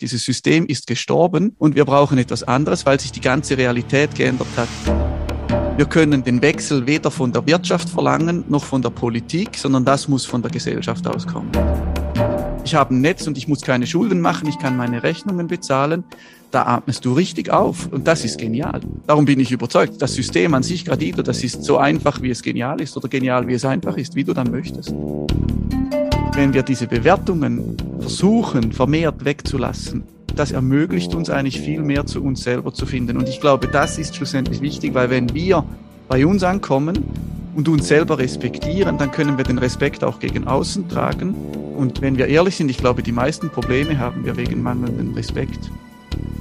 Dieses System ist gestorben und wir brauchen etwas anderes, weil sich die ganze Realität geändert hat. Wir können den Wechsel weder von der Wirtschaft verlangen noch von der Politik, sondern das muss von der Gesellschaft auskommen. Ich habe ein Netz und ich muss keine Schulden machen, ich kann meine Rechnungen bezahlen. Da atmest du richtig auf und das ist genial. Darum bin ich überzeugt, das System an sich, Gradido, das ist so einfach, wie es genial ist oder genial, wie es einfach ist, wie du dann möchtest. Wenn wir diese Bewertungen versuchen, vermehrt wegzulassen, das ermöglicht uns eigentlich viel mehr zu uns selber zu finden. Und ich glaube, das ist schlussendlich wichtig, weil wenn wir bei uns ankommen und uns selber respektieren, dann können wir den Respekt auch gegen außen tragen. Und wenn wir ehrlich sind, ich glaube, die meisten Probleme haben wir wegen mangelndem Respekt.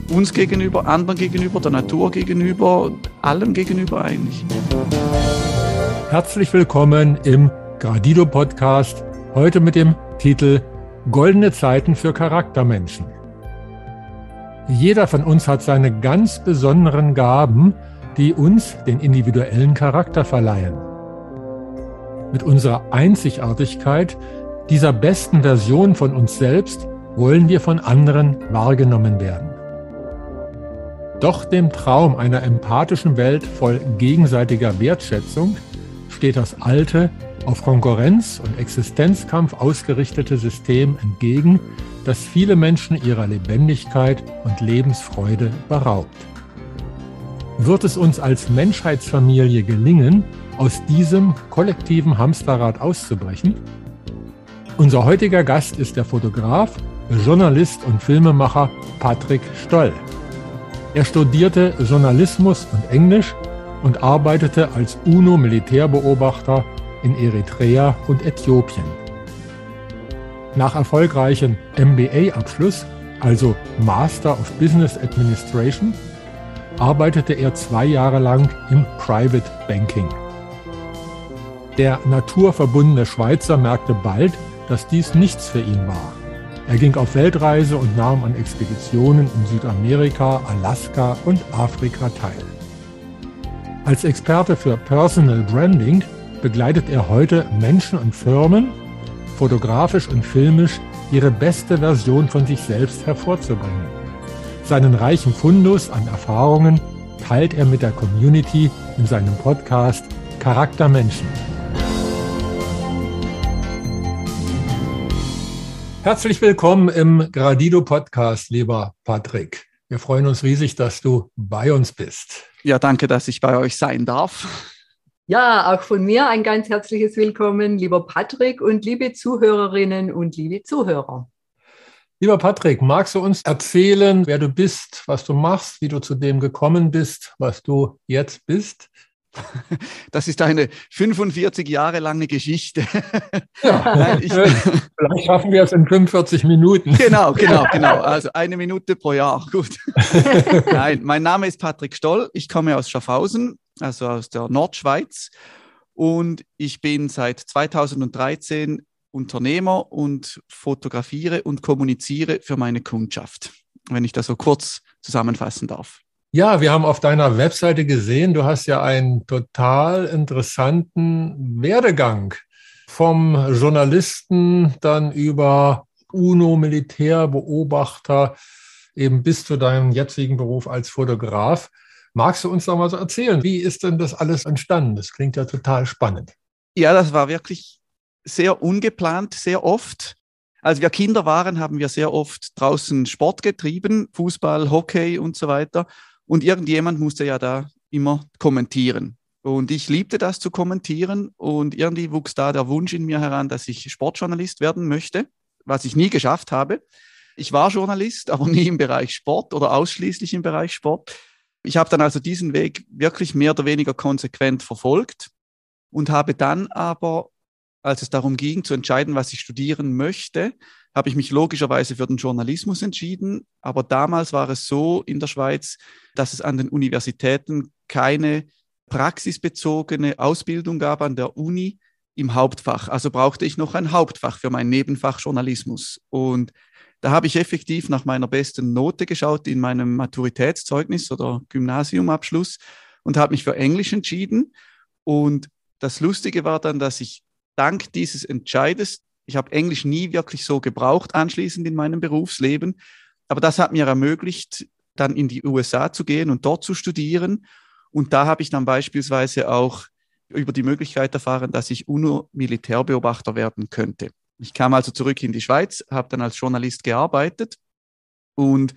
Uns gegenüber, anderen gegenüber, der Natur gegenüber, allem gegenüber eigentlich. Herzlich willkommen im Gradido Podcast, heute mit dem Titel Goldene Zeiten für Charaktermenschen. Jeder von uns hat seine ganz besonderen Gaben, die uns den individuellen Charakter verleihen. Mit unserer Einzigartigkeit, dieser besten Version von uns selbst, wollen wir von anderen wahrgenommen werden. Doch dem Traum einer empathischen Welt voll gegenseitiger Wertschätzung steht das alte, auf Konkurrenz und Existenzkampf ausgerichtete System entgegen, das viele Menschen ihrer Lebendigkeit und Lebensfreude beraubt. Wird es uns als Menschheitsfamilie gelingen, aus diesem kollektiven Hamsterrad auszubrechen? Unser heutiger Gast ist der Fotograf, Journalist und Filmemacher Patrick Stoll. Er studierte Journalismus und Englisch und arbeitete als UNO-Militärbeobachter in Eritrea und Äthiopien. Nach erfolgreichem MBA-Abschluss, also Master of Business Administration, arbeitete er zwei Jahre lang im Private Banking. Der naturverbundene Schweizer merkte bald, dass dies nichts für ihn war. Er ging auf Weltreise und nahm an Expeditionen in Südamerika, Alaska und Afrika teil. Als Experte für Personal Branding begleitet er heute Menschen und Firmen fotografisch und filmisch ihre beste Version von sich selbst hervorzubringen. Seinen reichen Fundus an Erfahrungen teilt er mit der Community in seinem Podcast Charakter Menschen. Herzlich willkommen im Gradido Podcast, lieber Patrick. Wir freuen uns riesig, dass du bei uns bist. Ja, danke, dass ich bei euch sein darf. Ja, auch von mir ein ganz herzliches Willkommen, lieber Patrick und liebe Zuhörerinnen und liebe Zuhörer. Lieber Patrick, magst du uns erzählen, wer du bist, was du machst, wie du zu dem gekommen bist, was du jetzt bist? Das ist eine 45 Jahre lange Geschichte. Ja, Nein, ich, vielleicht schaffen wir es in 45 Minuten. Genau, genau, genau. Also eine Minute pro Jahr. Gut. Nein, mein Name ist Patrick Stoll. Ich komme aus Schaffhausen also aus der Nordschweiz. Und ich bin seit 2013 Unternehmer und fotografiere und kommuniziere für meine Kundschaft, wenn ich das so kurz zusammenfassen darf. Ja, wir haben auf deiner Webseite gesehen, du hast ja einen total interessanten Werdegang vom Journalisten dann über UNO-Militärbeobachter eben bis zu deinem jetzigen Beruf als Fotograf. Magst du uns noch mal so erzählen, wie ist denn das alles entstanden? Das klingt ja total spannend. Ja, das war wirklich sehr ungeplant, sehr oft. Als wir Kinder waren, haben wir sehr oft draußen Sport getrieben, Fußball, Hockey und so weiter. Und irgendjemand musste ja da immer kommentieren. Und ich liebte das zu kommentieren. Und irgendwie wuchs da der Wunsch in mir heran, dass ich Sportjournalist werden möchte, was ich nie geschafft habe. Ich war Journalist, aber nie im Bereich Sport oder ausschließlich im Bereich Sport. Ich habe dann also diesen Weg wirklich mehr oder weniger konsequent verfolgt und habe dann aber, als es darum ging zu entscheiden, was ich studieren möchte, habe ich mich logischerweise für den Journalismus entschieden. Aber damals war es so in der Schweiz, dass es an den Universitäten keine praxisbezogene Ausbildung gab an der Uni im Hauptfach. Also brauchte ich noch ein Hauptfach für mein Nebenfach Journalismus. Und da habe ich effektiv nach meiner besten Note geschaut in meinem Maturitätszeugnis oder Gymnasiumabschluss und habe mich für Englisch entschieden. Und das Lustige war dann, dass ich dank dieses Entscheides, ich habe Englisch nie wirklich so gebraucht anschließend in meinem Berufsleben, Aber das hat mir ermöglicht, dann in die USA zu gehen und dort zu studieren. Und da habe ich dann beispielsweise auch über die Möglichkeit erfahren, dass ich UNO-Militärbeobachter werden könnte. Ich kam also zurück in die Schweiz, habe dann als Journalist gearbeitet und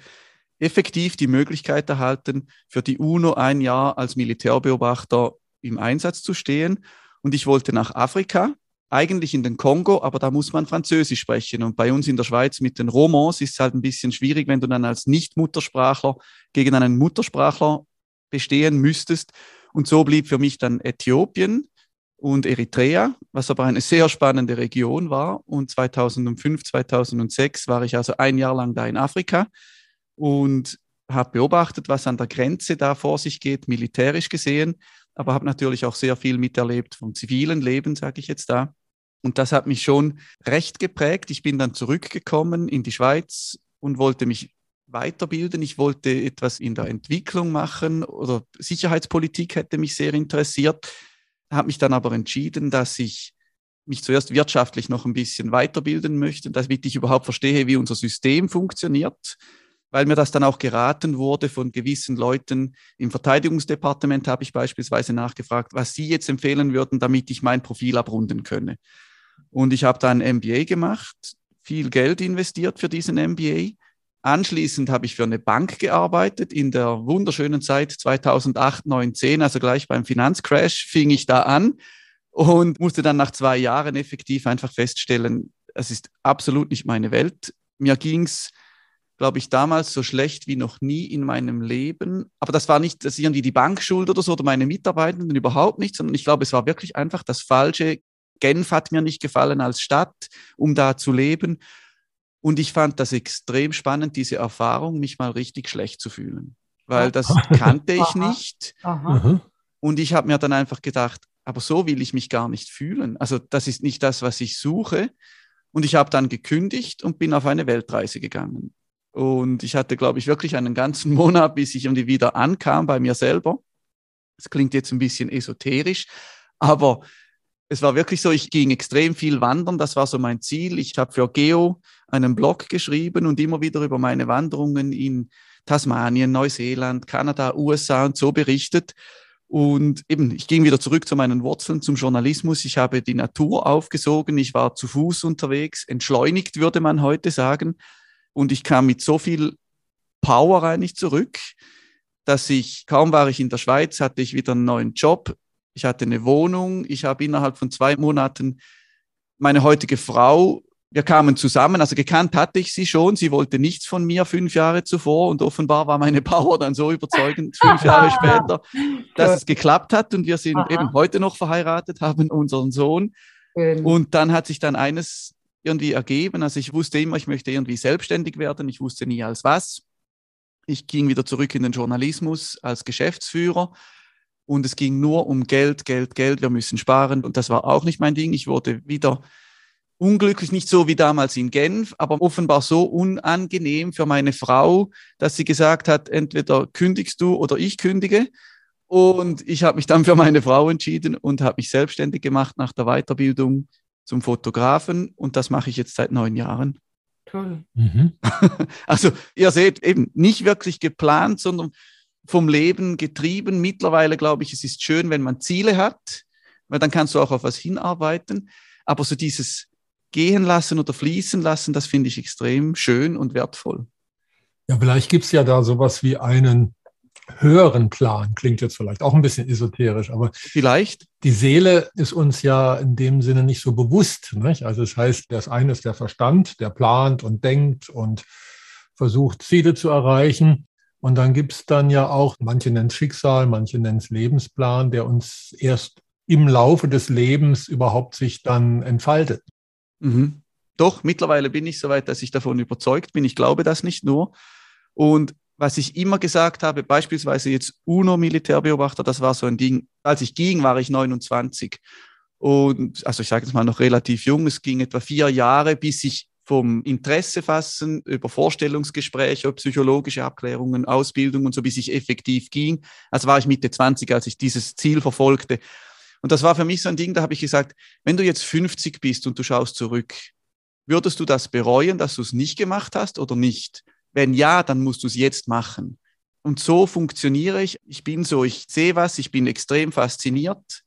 effektiv die Möglichkeit erhalten, für die UNO ein Jahr als Militärbeobachter im Einsatz zu stehen. Und ich wollte nach Afrika, eigentlich in den Kongo, aber da muss man Französisch sprechen. Und bei uns in der Schweiz mit den Romans ist es halt ein bisschen schwierig, wenn du dann als Nicht-Muttersprachler gegen einen Muttersprachler bestehen müsstest. Und so blieb für mich dann Äthiopien und Eritrea, was aber eine sehr spannende Region war. Und 2005, 2006 war ich also ein Jahr lang da in Afrika und habe beobachtet, was an der Grenze da vor sich geht, militärisch gesehen, aber habe natürlich auch sehr viel miterlebt vom zivilen Leben, sage ich jetzt da. Und das hat mich schon recht geprägt. Ich bin dann zurückgekommen in die Schweiz und wollte mich weiterbilden. Ich wollte etwas in der Entwicklung machen oder Sicherheitspolitik hätte mich sehr interessiert, habe mich dann aber entschieden, dass ich mich zuerst wirtschaftlich noch ein bisschen weiterbilden möchte, damit ich überhaupt verstehe, wie unser System funktioniert weil mir das dann auch geraten wurde von gewissen Leuten. Im Verteidigungsdepartement habe ich beispielsweise nachgefragt, was sie jetzt empfehlen würden, damit ich mein Profil abrunden könne. Und ich habe da ein MBA gemacht, viel Geld investiert für diesen MBA. Anschließend habe ich für eine Bank gearbeitet in der wunderschönen Zeit 2008, 9, 10, also gleich beim Finanzcrash fing ich da an und musste dann nach zwei Jahren effektiv einfach feststellen, es ist absolut nicht meine Welt. Mir ging es glaube ich, damals so schlecht wie noch nie in meinem Leben. Aber das war nicht das irgendwie die Bankschuld oder so oder meine Mitarbeitenden, überhaupt nicht, sondern ich glaube, es war wirklich einfach das Falsche. Genf hat mir nicht gefallen als Stadt, um da zu leben. Und ich fand das extrem spannend, diese Erfahrung, mich mal richtig schlecht zu fühlen. Weil das kannte ich nicht. Aha. Und ich habe mir dann einfach gedacht, aber so will ich mich gar nicht fühlen. Also das ist nicht das, was ich suche. Und ich habe dann gekündigt und bin auf eine Weltreise gegangen. Und ich hatte, glaube ich, wirklich einen ganzen Monat, bis ich irgendwie wieder ankam bei mir selber. Das klingt jetzt ein bisschen esoterisch, aber es war wirklich so, ich ging extrem viel wandern, das war so mein Ziel. Ich habe für Geo einen Blog geschrieben und immer wieder über meine Wanderungen in Tasmanien, Neuseeland, Kanada, USA und so berichtet. Und eben, ich ging wieder zurück zu meinen Wurzeln, zum Journalismus. Ich habe die Natur aufgesogen, ich war zu Fuß unterwegs, entschleunigt würde man heute sagen. Und ich kam mit so viel Power eigentlich zurück, dass ich, kaum war ich in der Schweiz, hatte ich wieder einen neuen Job. Ich hatte eine Wohnung. Ich habe innerhalb von zwei Monaten meine heutige Frau, wir kamen zusammen, also gekannt hatte ich sie schon. Sie wollte nichts von mir fünf Jahre zuvor und offenbar war meine Power dann so überzeugend fünf Jahre später, dass es geklappt hat und wir sind Aha. eben heute noch verheiratet, haben unseren Sohn. Und dann hat sich dann eines irgendwie ergeben. Also ich wusste immer, ich möchte irgendwie selbstständig werden. Ich wusste nie als was. Ich ging wieder zurück in den Journalismus als Geschäftsführer und es ging nur um Geld, Geld, Geld. Wir müssen sparen und das war auch nicht mein Ding. Ich wurde wieder unglücklich, nicht so wie damals in Genf, aber offenbar so unangenehm für meine Frau, dass sie gesagt hat, entweder kündigst du oder ich kündige. Und ich habe mich dann für meine Frau entschieden und habe mich selbstständig gemacht nach der Weiterbildung zum Fotografen und das mache ich jetzt seit neun Jahren. Toll. Mhm. Also ihr seht eben nicht wirklich geplant, sondern vom Leben getrieben. Mittlerweile glaube ich, es ist schön, wenn man Ziele hat, weil dann kannst du auch auf was hinarbeiten. Aber so dieses gehen lassen oder fließen lassen, das finde ich extrem schön und wertvoll. Ja, vielleicht gibt es ja da sowas wie einen höheren Plan. Klingt jetzt vielleicht auch ein bisschen esoterisch, aber vielleicht. Die Seele ist uns ja in dem Sinne nicht so bewusst. Nicht? Also das heißt, das eine ist der Verstand, der plant und denkt und versucht, Ziele zu erreichen. Und dann gibt es dann ja auch, manche nennen es Schicksal, manche nennen es Lebensplan, der uns erst im Laufe des Lebens überhaupt sich dann entfaltet. Mhm. Doch, mittlerweile bin ich soweit, dass ich davon überzeugt bin. Ich glaube das nicht nur. Und was ich immer gesagt habe, beispielsweise jetzt UNO-Militärbeobachter, das war so ein Ding, als ich ging, war ich 29. Und also ich sage jetzt mal noch relativ jung, es ging etwa vier Jahre, bis ich vom Interesse fassen über Vorstellungsgespräche, psychologische Abklärungen, Ausbildung und so, bis ich effektiv ging. Also war ich Mitte 20, als ich dieses Ziel verfolgte. Und das war für mich so ein Ding, da habe ich gesagt, wenn du jetzt 50 bist und du schaust zurück, würdest du das bereuen, dass du es nicht gemacht hast oder nicht? Wenn ja, dann musst du es jetzt machen. Und so funktioniere ich. Ich bin so, ich sehe was, ich bin extrem fasziniert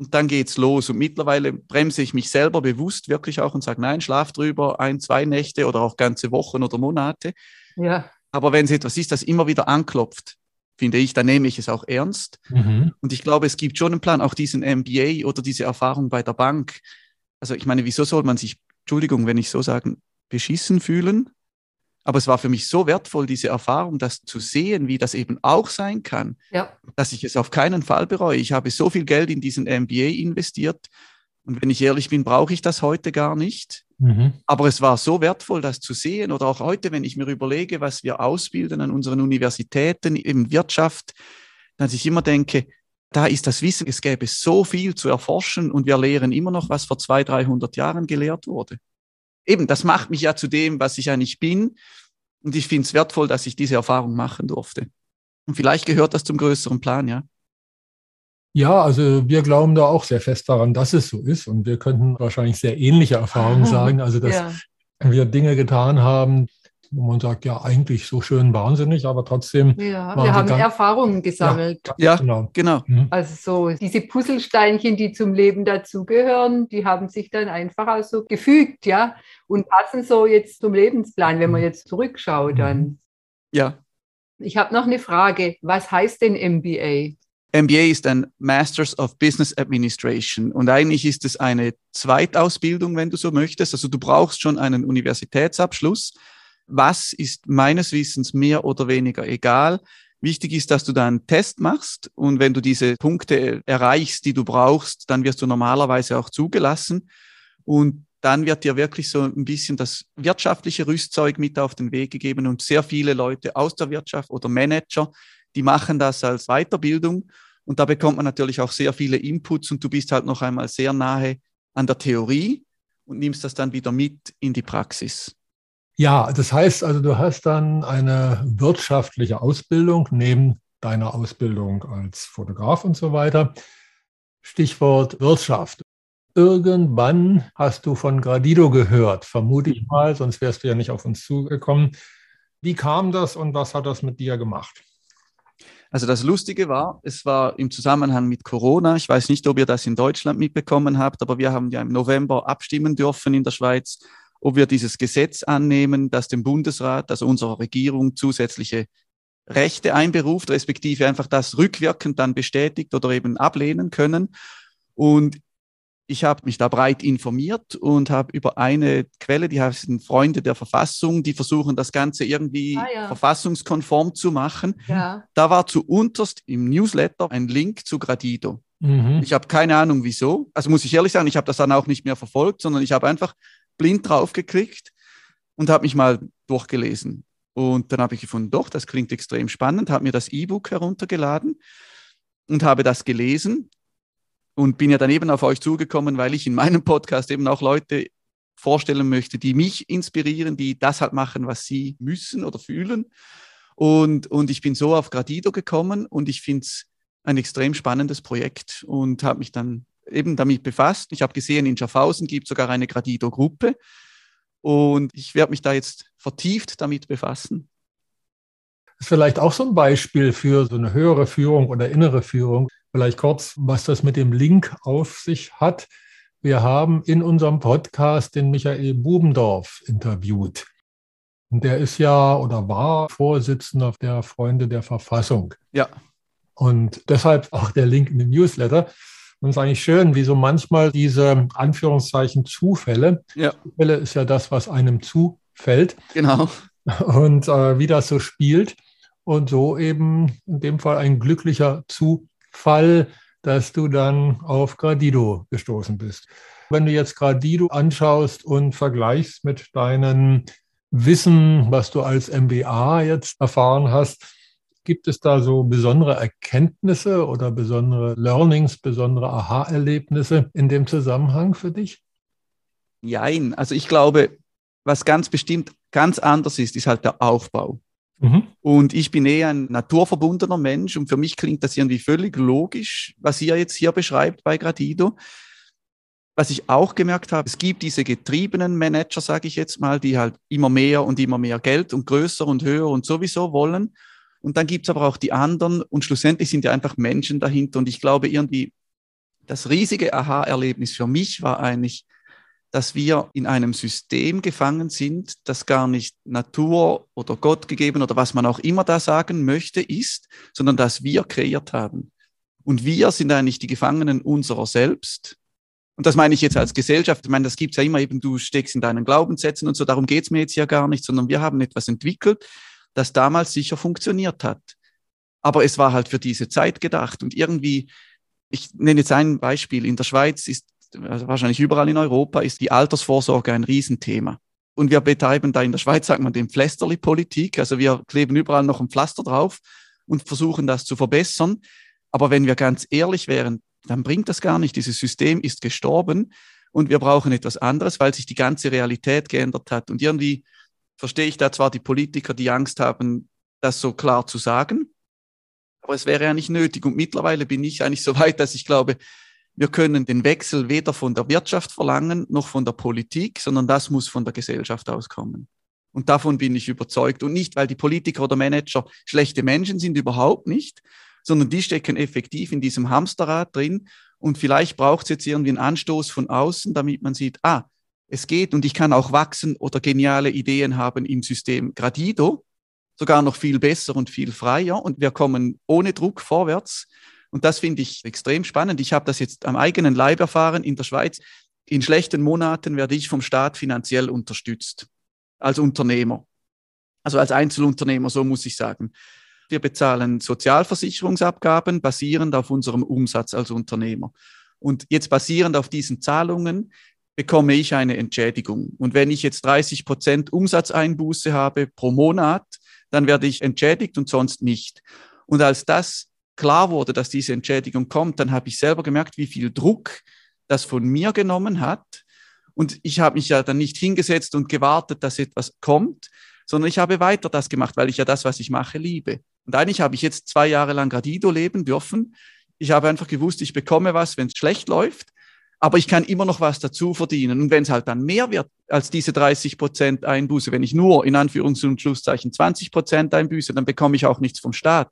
und dann geht's los. Und mittlerweile bremse ich mich selber bewusst wirklich auch und sage, nein, schlaf drüber ein, zwei Nächte oder auch ganze Wochen oder Monate. Ja. Aber wenn es etwas ist, das immer wieder anklopft, finde ich, dann nehme ich es auch ernst. Mhm. Und ich glaube, es gibt schon einen Plan, auch diesen MBA oder diese Erfahrung bei der Bank. Also ich meine, wieso soll man sich, Entschuldigung, wenn ich so sagen, beschissen fühlen? Aber es war für mich so wertvoll, diese Erfahrung, das zu sehen, wie das eben auch sein kann, Ja. dass ich es auf keinen Fall bereue. Ich habe so viel Geld in diesen MBA investiert. Und wenn ich ehrlich bin, brauche ich das heute gar nicht. Mhm. Aber es war so wertvoll, das zu sehen. Oder auch heute, wenn ich mir überlege, was wir ausbilden an unseren Universitäten, in Wirtschaft, dass ich immer denke, da ist das Wissen, es gäbe so viel zu erforschen und wir lehren immer noch, was vor 200, 300 Jahren gelehrt wurde. Eben, das macht mich ja zu dem, was ich eigentlich bin. Und ich finde es wertvoll, dass ich diese Erfahrung machen durfte. Und vielleicht gehört das zum größeren Plan, ja. Ja, also wir glauben da auch sehr fest daran, dass es so ist. Und wir könnten wahrscheinlich sehr ähnliche Erfahrungen sagen. Also, dass ja. wir Dinge getan haben, wo man sagt, ja, eigentlich so schön wahnsinnig, aber trotzdem. ja. Wir haben ganz- Erfahrungen gesammelt. Ja, Genau. genau. Mhm. Also so diese Puzzlesteinchen, die zum Leben dazugehören, die haben sich dann einfach auch so gefügt, ja, und passen so jetzt zum Lebensplan, wenn man jetzt zurückschaut dann. Ja. Ich habe noch eine Frage. Was heißt denn MBA? MBA ist ein Masters of Business Administration und eigentlich ist es eine Zweitausbildung, wenn du so möchtest. Also du brauchst schon einen Universitätsabschluss. Was ist meines Wissens mehr oder weniger egal. Wichtig ist, dass du da einen Test machst und wenn du diese Punkte erreichst, die du brauchst, dann wirst du normalerweise auch zugelassen und dann wird dir wirklich so ein bisschen das wirtschaftliche Rüstzeug mit auf den Weg gegeben und sehr viele Leute aus der Wirtschaft oder Manager, die machen das als Weiterbildung und da bekommt man natürlich auch sehr viele Inputs und du bist halt noch einmal sehr nahe an der Theorie und nimmst das dann wieder mit in die Praxis. Ja, das heißt also, du hast dann eine wirtschaftliche Ausbildung neben deiner Ausbildung als Fotograf und so weiter. Stichwort Wirtschaft. Irgendwann hast du von Gradido gehört, vermute ich mal, sonst wärst du ja nicht auf uns zugekommen. Wie kam das und was hat das mit dir gemacht? Also das Lustige war, es war im Zusammenhang mit Corona. Ich weiß nicht, ob ihr das in Deutschland mitbekommen habt, aber wir haben ja im November abstimmen dürfen in der Schweiz, ob wir dieses Gesetz annehmen, das dem Bundesrat, also unserer Regierung, zusätzliche Rechte einberuft, respektive einfach das rückwirkend dann bestätigt oder eben ablehnen können. Und ich habe mich da breit informiert und habe über eine Quelle, die heißen Freunde der Verfassung, die versuchen das Ganze irgendwie Ah, ja. verfassungskonform zu machen. Ja, Da war zu unterst im Newsletter ein Link zu Gradido. Mhm. Ich habe keine Ahnung wieso. Also muss ich ehrlich sagen, ich habe das dann auch nicht mehr verfolgt, sondern ich habe einfach blind drauf geklickt und habe mich mal durchgelesen. Und dann habe ich gefunden, doch, das klingt extrem spannend, habe mir das E-Book heruntergeladen und habe das gelesen und bin ja dann eben auf euch zugekommen, weil ich in meinem Podcast eben auch Leute vorstellen möchte, die mich inspirieren, die das halt machen, was sie müssen oder fühlen. Und, und ich bin so auf Gradido gekommen und ich finde es ein extrem spannendes Projekt und habe mich dann eben damit befasst. Ich habe gesehen, in Schaffhausen gibt es sogar eine Gradido-Gruppe und ich werde mich da jetzt vertieft damit befassen. ist vielleicht auch so ein Beispiel für so eine höhere Führung oder innere Führung. Vielleicht kurz, was das mit dem Link auf sich hat. Wir haben in unserem Podcast den Michael Bubendorf interviewt. Und der ist ja oder war Vorsitzender der Freunde der Verfassung. Ja, Und deshalb auch der Link in dem Newsletter. Und es ist eigentlich schön, wie so manchmal diese Anführungszeichen Zufälle. ja, Zufälle ist ja das, was einem zufällt genau. und äh, wie das so spielt. Und so eben in dem Fall ein glücklicher Zufall, dass du dann auf Gradido gestoßen bist. Wenn du jetzt Gradido anschaust und vergleichst mit deinem Wissen, was du als MBA jetzt erfahren hast, gibt es da so besondere Erkenntnisse oder besondere Learnings, besondere Aha-Erlebnisse in dem Zusammenhang für dich? Jein. Also ich glaube, was ganz bestimmt ganz anders ist, ist halt der Aufbau. Mhm. Und ich bin eher ein naturverbundener Mensch und für mich klingt das irgendwie völlig logisch, was ihr jetzt hier beschreibt bei Gradido. was ich auch gemerkt habe, es gibt diese getriebenen Manager, sage ich jetzt mal, die halt immer mehr und immer mehr Geld und größer und höher und sowieso wollen. Und dann gibt es aber auch die anderen und schlussendlich sind ja einfach Menschen dahinter. Und ich glaube irgendwie, das riesige Aha-Erlebnis für mich war eigentlich, dass wir in einem System gefangen sind, das gar nicht Natur oder Gott gegeben oder was man auch immer da sagen möchte ist, sondern dass wir kreiert haben. Und wir sind eigentlich die Gefangenen unserer selbst. Und das meine ich jetzt als Gesellschaft. Ich meine, das gibt's ja immer eben, du steckst in deinen Glaubenssätzen und so. Darum geht's mir jetzt ja gar nicht, sondern wir haben etwas entwickelt, das damals sicher funktioniert hat. Aber es war halt für diese Zeit gedacht. Und irgendwie, ich nenne jetzt ein Beispiel. In der Schweiz ist, also wahrscheinlich überall in Europa, ist die Altersvorsorge ein Riesenthema. Und wir betreiben da in der Schweiz, sagt man, den Pflästerli-Politik. Also wir kleben überall noch ein Pflaster drauf und versuchen das zu verbessern. Aber wenn wir ganz ehrlich wären, dann bringt das gar nicht. Dieses System ist gestorben und wir brauchen etwas anderes, weil sich die ganze Realität geändert hat. Und irgendwie verstehe ich da zwar die Politiker, die Angst haben, das so klar zu sagen, aber es wäre ja nicht nötig. Und mittlerweile bin ich eigentlich so weit, dass ich glaube, wir können den Wechsel weder von der Wirtschaft verlangen noch von der Politik, sondern das muss von der Gesellschaft auskommen. Und davon bin ich überzeugt. Und nicht, weil die Politiker oder Manager schlechte Menschen sind, überhaupt nicht, sondern die stecken effektiv in diesem Hamsterrad drin. Und vielleicht braucht es jetzt irgendwie einen Anstoß von außen, damit man sieht, ah, es geht und ich kann auch wachsen oder geniale Ideen haben im System Gradido, sogar noch viel besser und viel freier und wir kommen ohne Druck vorwärts. Und das finde ich extrem spannend. Ich habe das jetzt am eigenen Leib erfahren in der Schweiz. In schlechten Monaten werde ich vom Staat finanziell unterstützt als Unternehmer. Also als Einzelunternehmer, so muss ich sagen. Wir bezahlen Sozialversicherungsabgaben basierend auf unserem Umsatz als Unternehmer. Und jetzt basierend auf diesen Zahlungen bekomme ich eine Entschädigung. Und wenn ich jetzt 30 Prozent Umsatzeinbuße habe pro Monat, dann werde ich entschädigt und sonst nicht. Und als das klar wurde, dass diese Entschädigung kommt, dann habe ich selber gemerkt, wie viel Druck das von mir genommen hat. Und ich habe mich ja dann nicht hingesetzt und gewartet, dass etwas kommt, sondern ich habe weiter das gemacht, weil ich ja das, was ich mache, liebe. Und eigentlich habe ich jetzt zwei Jahre lang Gradido leben dürfen. Ich habe einfach gewusst, ich bekomme was, wenn es schlecht läuft, aber ich kann immer noch was dazu verdienen. Und wenn es halt dann mehr wird als diese 30 Prozent Einbuße, wenn ich nur in Anführungs- und Schlusszeichen 20 Prozent einbüße, dann bekomme ich auch nichts vom Staat.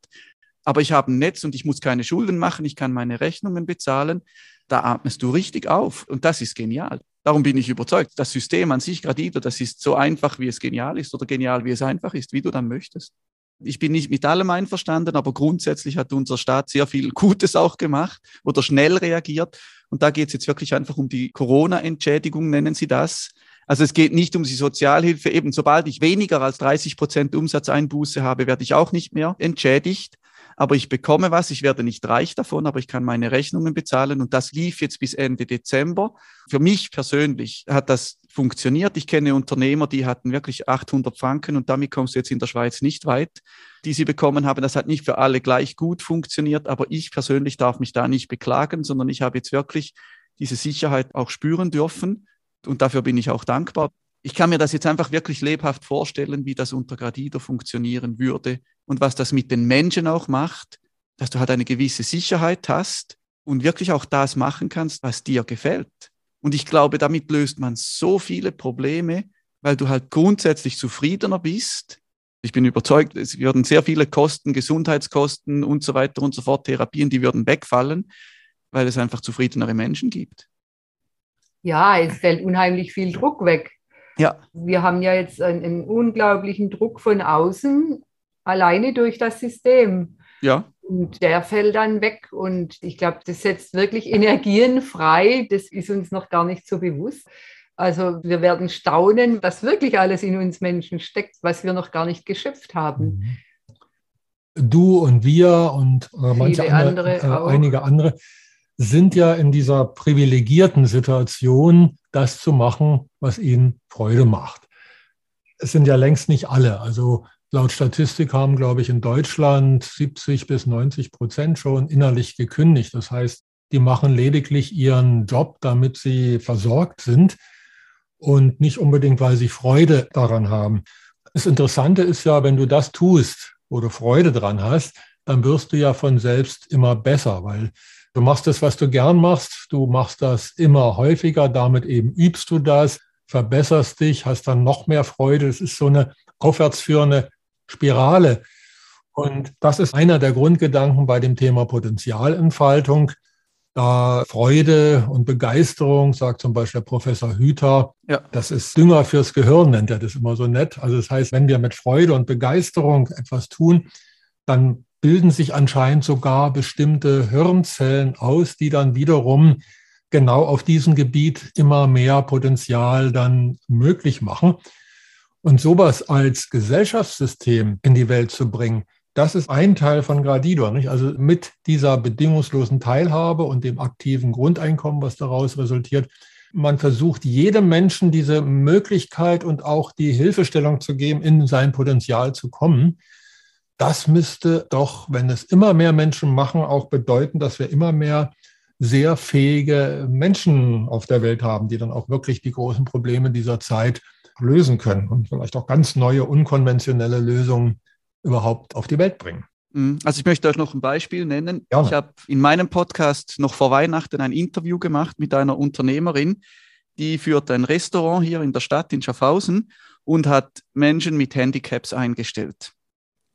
Aber ich habe ein Netz und ich muss keine Schulden machen, ich kann meine Rechnungen bezahlen. Da atmest du richtig auf. Und das ist genial. Darum bin ich überzeugt. Das System an sich, Gradido, das ist so einfach, wie es genial ist oder genial, wie es einfach ist, wie du dann möchtest. Ich bin nicht mit allem einverstanden, aber grundsätzlich hat unser Staat sehr viel Gutes auch gemacht oder schnell reagiert. Und da geht es jetzt wirklich einfach um die Corona-Entschädigung, nennen Sie das. Also es geht nicht um die Sozialhilfe. Eben sobald ich weniger als 30 Prozent Umsatzeinbuße habe, werde ich auch nicht mehr entschädigt aber ich bekomme was, ich werde nicht reich davon, aber ich kann meine Rechnungen bezahlen und das lief jetzt bis Ende Dezember. Für mich persönlich hat das funktioniert. Ich kenne Unternehmer, die hatten wirklich 800 Franken und damit kommst du jetzt in der Schweiz nicht weit, die sie bekommen haben. Das hat nicht für alle gleich gut funktioniert, aber ich persönlich darf mich da nicht beklagen, sondern ich habe jetzt wirklich diese Sicherheit auch spüren dürfen und dafür bin ich auch dankbar ich kann mir das jetzt einfach wirklich lebhaft vorstellen, wie das unter Gradido funktionieren würde und was das mit den Menschen auch macht, dass du halt eine gewisse Sicherheit hast und wirklich auch das machen kannst, was dir gefällt. Und ich glaube, damit löst man so viele Probleme, weil du halt grundsätzlich zufriedener bist. Ich bin überzeugt, es würden sehr viele Kosten, Gesundheitskosten und so weiter und so fort, Therapien, die würden wegfallen, weil es einfach zufriedenere Menschen gibt. Ja, es fällt unheimlich viel Druck weg. Ja. Wir haben ja jetzt einen, einen unglaublichen Druck von außen, alleine durch das System. Ja. Und der fällt dann weg. Und ich glaube, das setzt wirklich Energien frei. Das ist uns noch gar nicht so bewusst. Also wir werden staunen, was wirklich alles in uns Menschen steckt, was wir noch gar nicht geschöpft haben. Mhm. Du und wir und äh, manche andere, andere äh, einige andere sind ja in dieser privilegierten Situation, das zu machen, was ihnen Freude macht. Es sind ja längst nicht alle. Also laut Statistik haben, glaube ich, in Deutschland 70 bis 90 Prozent schon innerlich gekündigt. Das heißt, die machen lediglich ihren Job, damit sie versorgt sind und nicht unbedingt, weil sie Freude daran haben. Das Interessante ist ja, wenn du das tust, wo du Freude dran hast, dann wirst du ja von selbst immer besser, weil Du machst das, was du gern machst. Du machst das immer häufiger. Damit eben übst du das, verbesserst dich, hast dann noch mehr Freude. Es ist so eine aufwärtsführende Spirale. Und das ist einer der Grundgedanken bei dem Thema Potenzialentfaltung. Da Freude und Begeisterung, sagt zum Beispiel Professor Hüter, ja. das ist Dünger fürs Gehirn, nennt er das immer so nett. Also das heißt, wenn wir mit Freude und Begeisterung etwas tun, dann bilden sich anscheinend sogar bestimmte Hirnzellen aus, die dann wiederum genau auf diesem Gebiet immer mehr Potenzial dann möglich machen. Und sowas als Gesellschaftssystem in die Welt zu bringen, das ist ein Teil von Gradido. Nicht? Also mit dieser bedingungslosen Teilhabe und dem aktiven Grundeinkommen, was daraus resultiert, man versucht jedem Menschen diese Möglichkeit und auch die Hilfestellung zu geben, in sein Potenzial zu kommen. Das müsste doch, wenn es immer mehr Menschen machen, auch bedeuten, dass wir immer mehr sehr fähige Menschen auf der Welt haben, die dann auch wirklich die großen Probleme dieser Zeit lösen können und vielleicht auch ganz neue, unkonventionelle Lösungen überhaupt auf die Welt bringen. Mhm. Also ich möchte euch noch ein Beispiel nennen. Ja. Ich habe in meinem Podcast noch vor Weihnachten ein Interview gemacht mit einer Unternehmerin, die führt ein Restaurant hier in der Stadt in Schaffhausen und hat Menschen mit Handicaps eingestellt.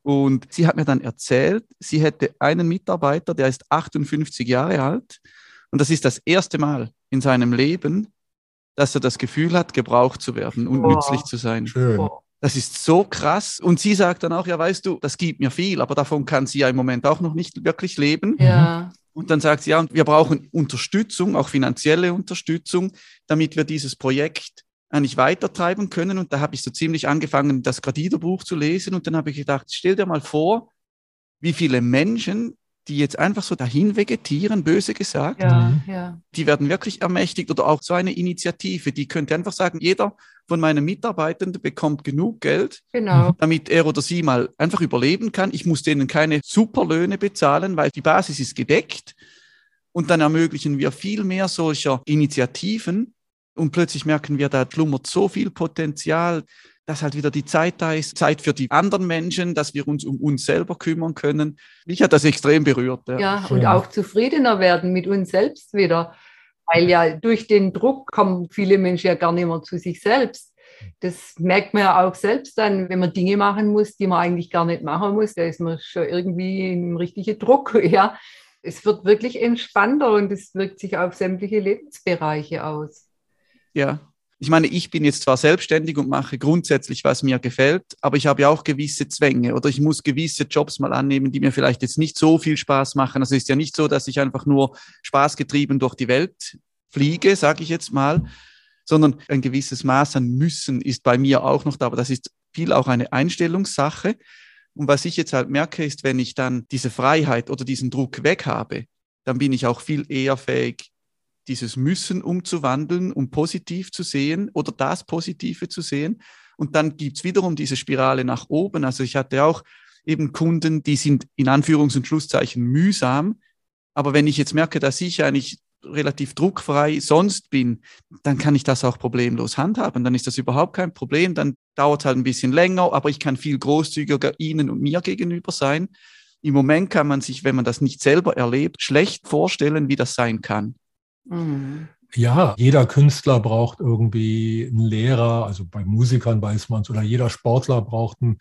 Und sie hat mir dann erzählt, sie hätte einen Mitarbeiter, der ist 58 Jahre alt und das ist das erste Mal in seinem Leben, dass er das Gefühl hat, gebraucht zu werden und oh. nützlich zu sein. Schön. Das ist so krass. Und sie sagt dann auch, ja, weißt du, das gibt mir viel, aber davon kann sie ja im Moment auch noch nicht wirklich leben. Ja. Und dann sagt sie, ja, wir brauchen Unterstützung, auch finanzielle Unterstützung, damit wir dieses Projekt eigentlich weitertreiben können. Und da habe ich so ziemlich angefangen, das Gradido-Buch zu lesen. Und dann habe ich gedacht, stell dir mal vor, wie viele Menschen die jetzt einfach so dahin vegetieren, böse gesagt, ja, mhm. ja. die werden wirklich ermächtigt oder auch so eine Initiative, die könnte einfach sagen, jeder von meinen Mitarbeitenden bekommt genug Geld, genau. damit er oder sie mal einfach überleben kann. Ich muss denen keine Superlöhne bezahlen, weil die Basis ist gedeckt. Und dann ermöglichen wir viel mehr solcher Initiativen. Und plötzlich merken wir, da schlummert so viel Potenzial dass halt wieder die Zeit da ist, Zeit für die anderen Menschen, dass wir uns um uns selber kümmern können. Mich hat das extrem berührt. Ja, ja und auch zufriedener werden mit uns selbst wieder, weil ja durch den Druck kommen viele Menschen ja gar nicht mehr zu sich selbst. Das merkt man ja auch selbst dann, wenn man Dinge machen muss, die man eigentlich gar nicht machen muss. Da ist man schon irgendwie im richtigen Druck. Ja. Es wird wirklich entspannter und es wirkt sich auf sämtliche Lebensbereiche aus. Ja, ich meine, ich bin jetzt zwar selbstständig und mache grundsätzlich, was mir gefällt, aber ich habe ja auch gewisse Zwänge oder ich muss gewisse Jobs mal annehmen, die mir vielleicht jetzt nicht so viel Spaß machen. Also es ist ja nicht so, dass ich einfach nur spaßgetrieben durch die Welt fliege, sage ich jetzt mal, sondern ein gewisses Maß an Müssen ist bei mir auch noch da, aber das ist viel auch eine Einstellungssache. Und was ich jetzt halt merke, ist, wenn ich dann diese Freiheit oder diesen Druck weg habe, dann bin ich auch viel eher fähig, dieses Müssen umzuwandeln, um positiv zu sehen oder das Positive zu sehen. Und dann gibt's wiederum diese Spirale nach oben. Also ich hatte auch eben Kunden, die sind in Anführungs- und Schlusszeichen mühsam. Aber wenn ich jetzt merke, dass ich eigentlich relativ druckfrei sonst bin, dann kann ich das auch problemlos handhaben. Dann ist das überhaupt kein Problem. Dann dauert halt ein bisschen länger, aber ich kann viel großzügiger Ihnen und mir gegenüber sein. Im Moment kann man sich, wenn man das nicht selber erlebt, schlecht vorstellen, wie das sein kann. Mhm. Ja, jeder Künstler braucht irgendwie einen Lehrer, also bei Musikern weiß man es, oder jeder Sportler braucht einen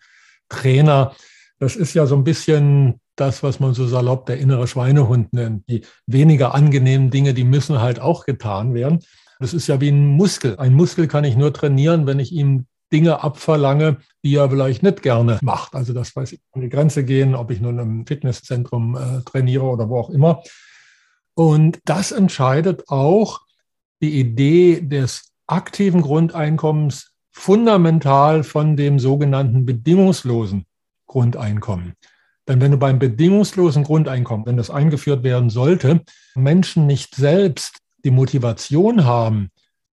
Trainer. Das ist ja so ein bisschen das, was man so salopp der innere Schweinehund nennt. Die weniger angenehmen Dinge, die müssen halt auch getan werden. Das ist ja wie ein Muskel. Ein Muskel kann ich nur trainieren, wenn ich ihm Dinge abverlange, die er vielleicht nicht gerne macht. Also das weiß ich, an die Grenze gehen, ob ich nun im Fitnesszentrum äh, trainiere oder wo auch immer. Und das entscheidet auch die Idee des aktiven Grundeinkommens fundamental von dem sogenannten bedingungslosen Grundeinkommen. Denn wenn du beim bedingungslosen Grundeinkommen, wenn das eingeführt werden sollte, Menschen nicht selbst die Motivation haben,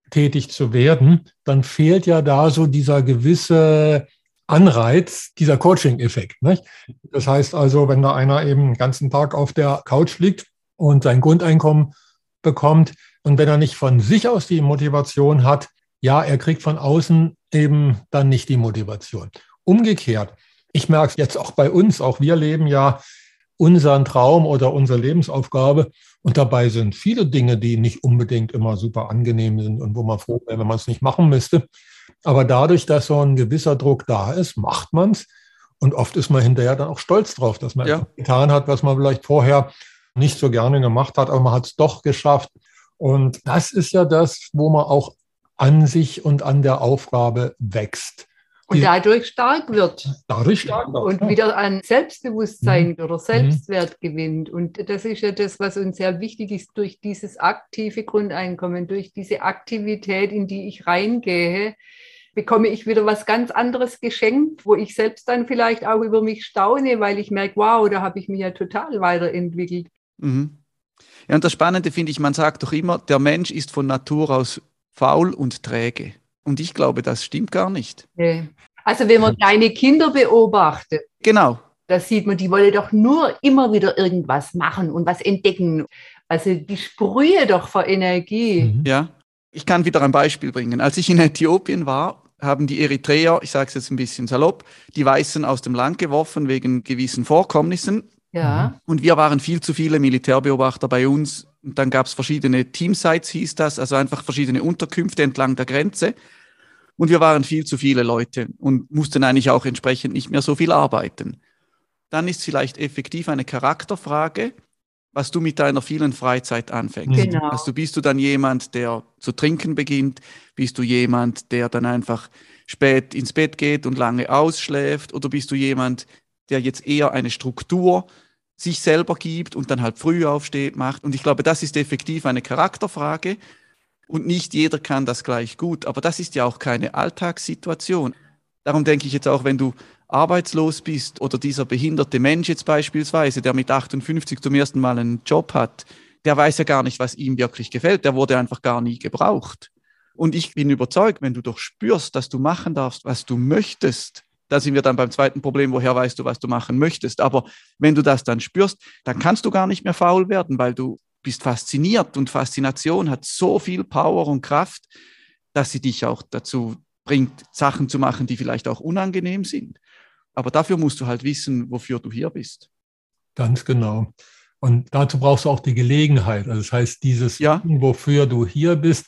tätig zu werden, dann fehlt ja da so dieser gewisse Anreiz, dieser Coaching-Effekt. Das heißt also, wenn da einer eben den ganzen Tag auf der Couch liegt und sein Grundeinkommen bekommt. Und wenn er nicht von sich aus die Motivation hat, ja, er kriegt von außen eben dann nicht die Motivation. Umgekehrt, ich merke es jetzt auch bei uns, auch wir leben ja unseren Traum oder unsere Lebensaufgabe. Und dabei sind viele Dinge, die nicht unbedingt immer super angenehm sind und wo man froh wäre, wenn man es nicht machen müsste. Aber dadurch, dass so ein gewisser Druck da ist, macht man es. Und oft ist man hinterher dann auch stolz drauf, dass man ja. getan hat, was man vielleicht vorher nicht so gerne gemacht hat, aber man hat es doch geschafft. Und das ist ja das, wo man auch an sich und an der Aufgabe wächst. Und dadurch stark wird. Dadurch stark wird. Und wieder an Selbstbewusstsein mhm. oder Selbstwert mhm. gewinnt. Und das ist ja das, was uns sehr wichtig ist, durch dieses aktive Grundeinkommen, durch diese Aktivität, in die ich reingehe, bekomme ich wieder was ganz anderes geschenkt, wo ich selbst dann vielleicht auch über mich staune, weil ich merke, wow, da habe ich mich ja total weiterentwickelt. Mhm. Ja, und das Spannende finde ich, man sagt doch immer, der Mensch ist von Natur aus faul und träge. Und ich glaube, das stimmt gar nicht. Nee. Also wenn man kleine Kinder beobachtet, genau. da sieht man, die wollen doch nur immer wieder irgendwas machen und was entdecken. Also die sprühe doch vor Energie. Mhm. Ja, ich kann wieder ein Beispiel bringen. Als ich in Äthiopien war, haben die Eritreer, ich sage es jetzt ein bisschen salopp, die Weißen aus dem Land geworfen wegen gewissen Vorkommnissen. Ja. Und wir waren viel zu viele Militärbeobachter bei uns. Und dann gab es verschiedene Teamsites, hieß das, also einfach verschiedene Unterkünfte entlang der Grenze. Und wir waren viel zu viele Leute und mussten eigentlich auch entsprechend nicht mehr so viel arbeiten. Dann ist vielleicht effektiv eine Charakterfrage, was du mit deiner vielen Freizeit anfängst. Genau. Also bist du dann jemand, der zu trinken beginnt? Bist du jemand, der dann einfach spät ins Bett geht und lange ausschläft? Oder bist du jemand, der jetzt eher eine Struktur sich selber gibt und dann halt früh aufsteht, macht? Und ich glaube, das ist effektiv eine Charakterfrage und nicht jeder kann das gleich gut. Aber das ist ja auch keine Alltagssituation. Darum denke ich jetzt auch, wenn du arbeitslos bist oder dieser behinderte Mensch jetzt beispielsweise, der mit 58 zum ersten Mal einen Job hat, der weiß ja gar nicht, was ihm wirklich gefällt. Der wurde einfach gar nie gebraucht. Und ich bin überzeugt, wenn du doch spürst, dass du machen darfst, was du möchtest, da sind wir dann beim zweiten Problem, woher weißt du, was du machen möchtest. Aber wenn du das dann spürst, dann kannst du gar nicht mehr faul werden, weil du bist fasziniert und Faszination hat so viel Power und Kraft, dass sie dich auch dazu bringt, Sachen zu machen, die vielleicht auch unangenehm sind. Aber dafür musst du halt wissen, wofür du hier bist. Ganz genau. Und dazu brauchst du auch die Gelegenheit. Also das heißt, dieses, ja. wofür du hier bist,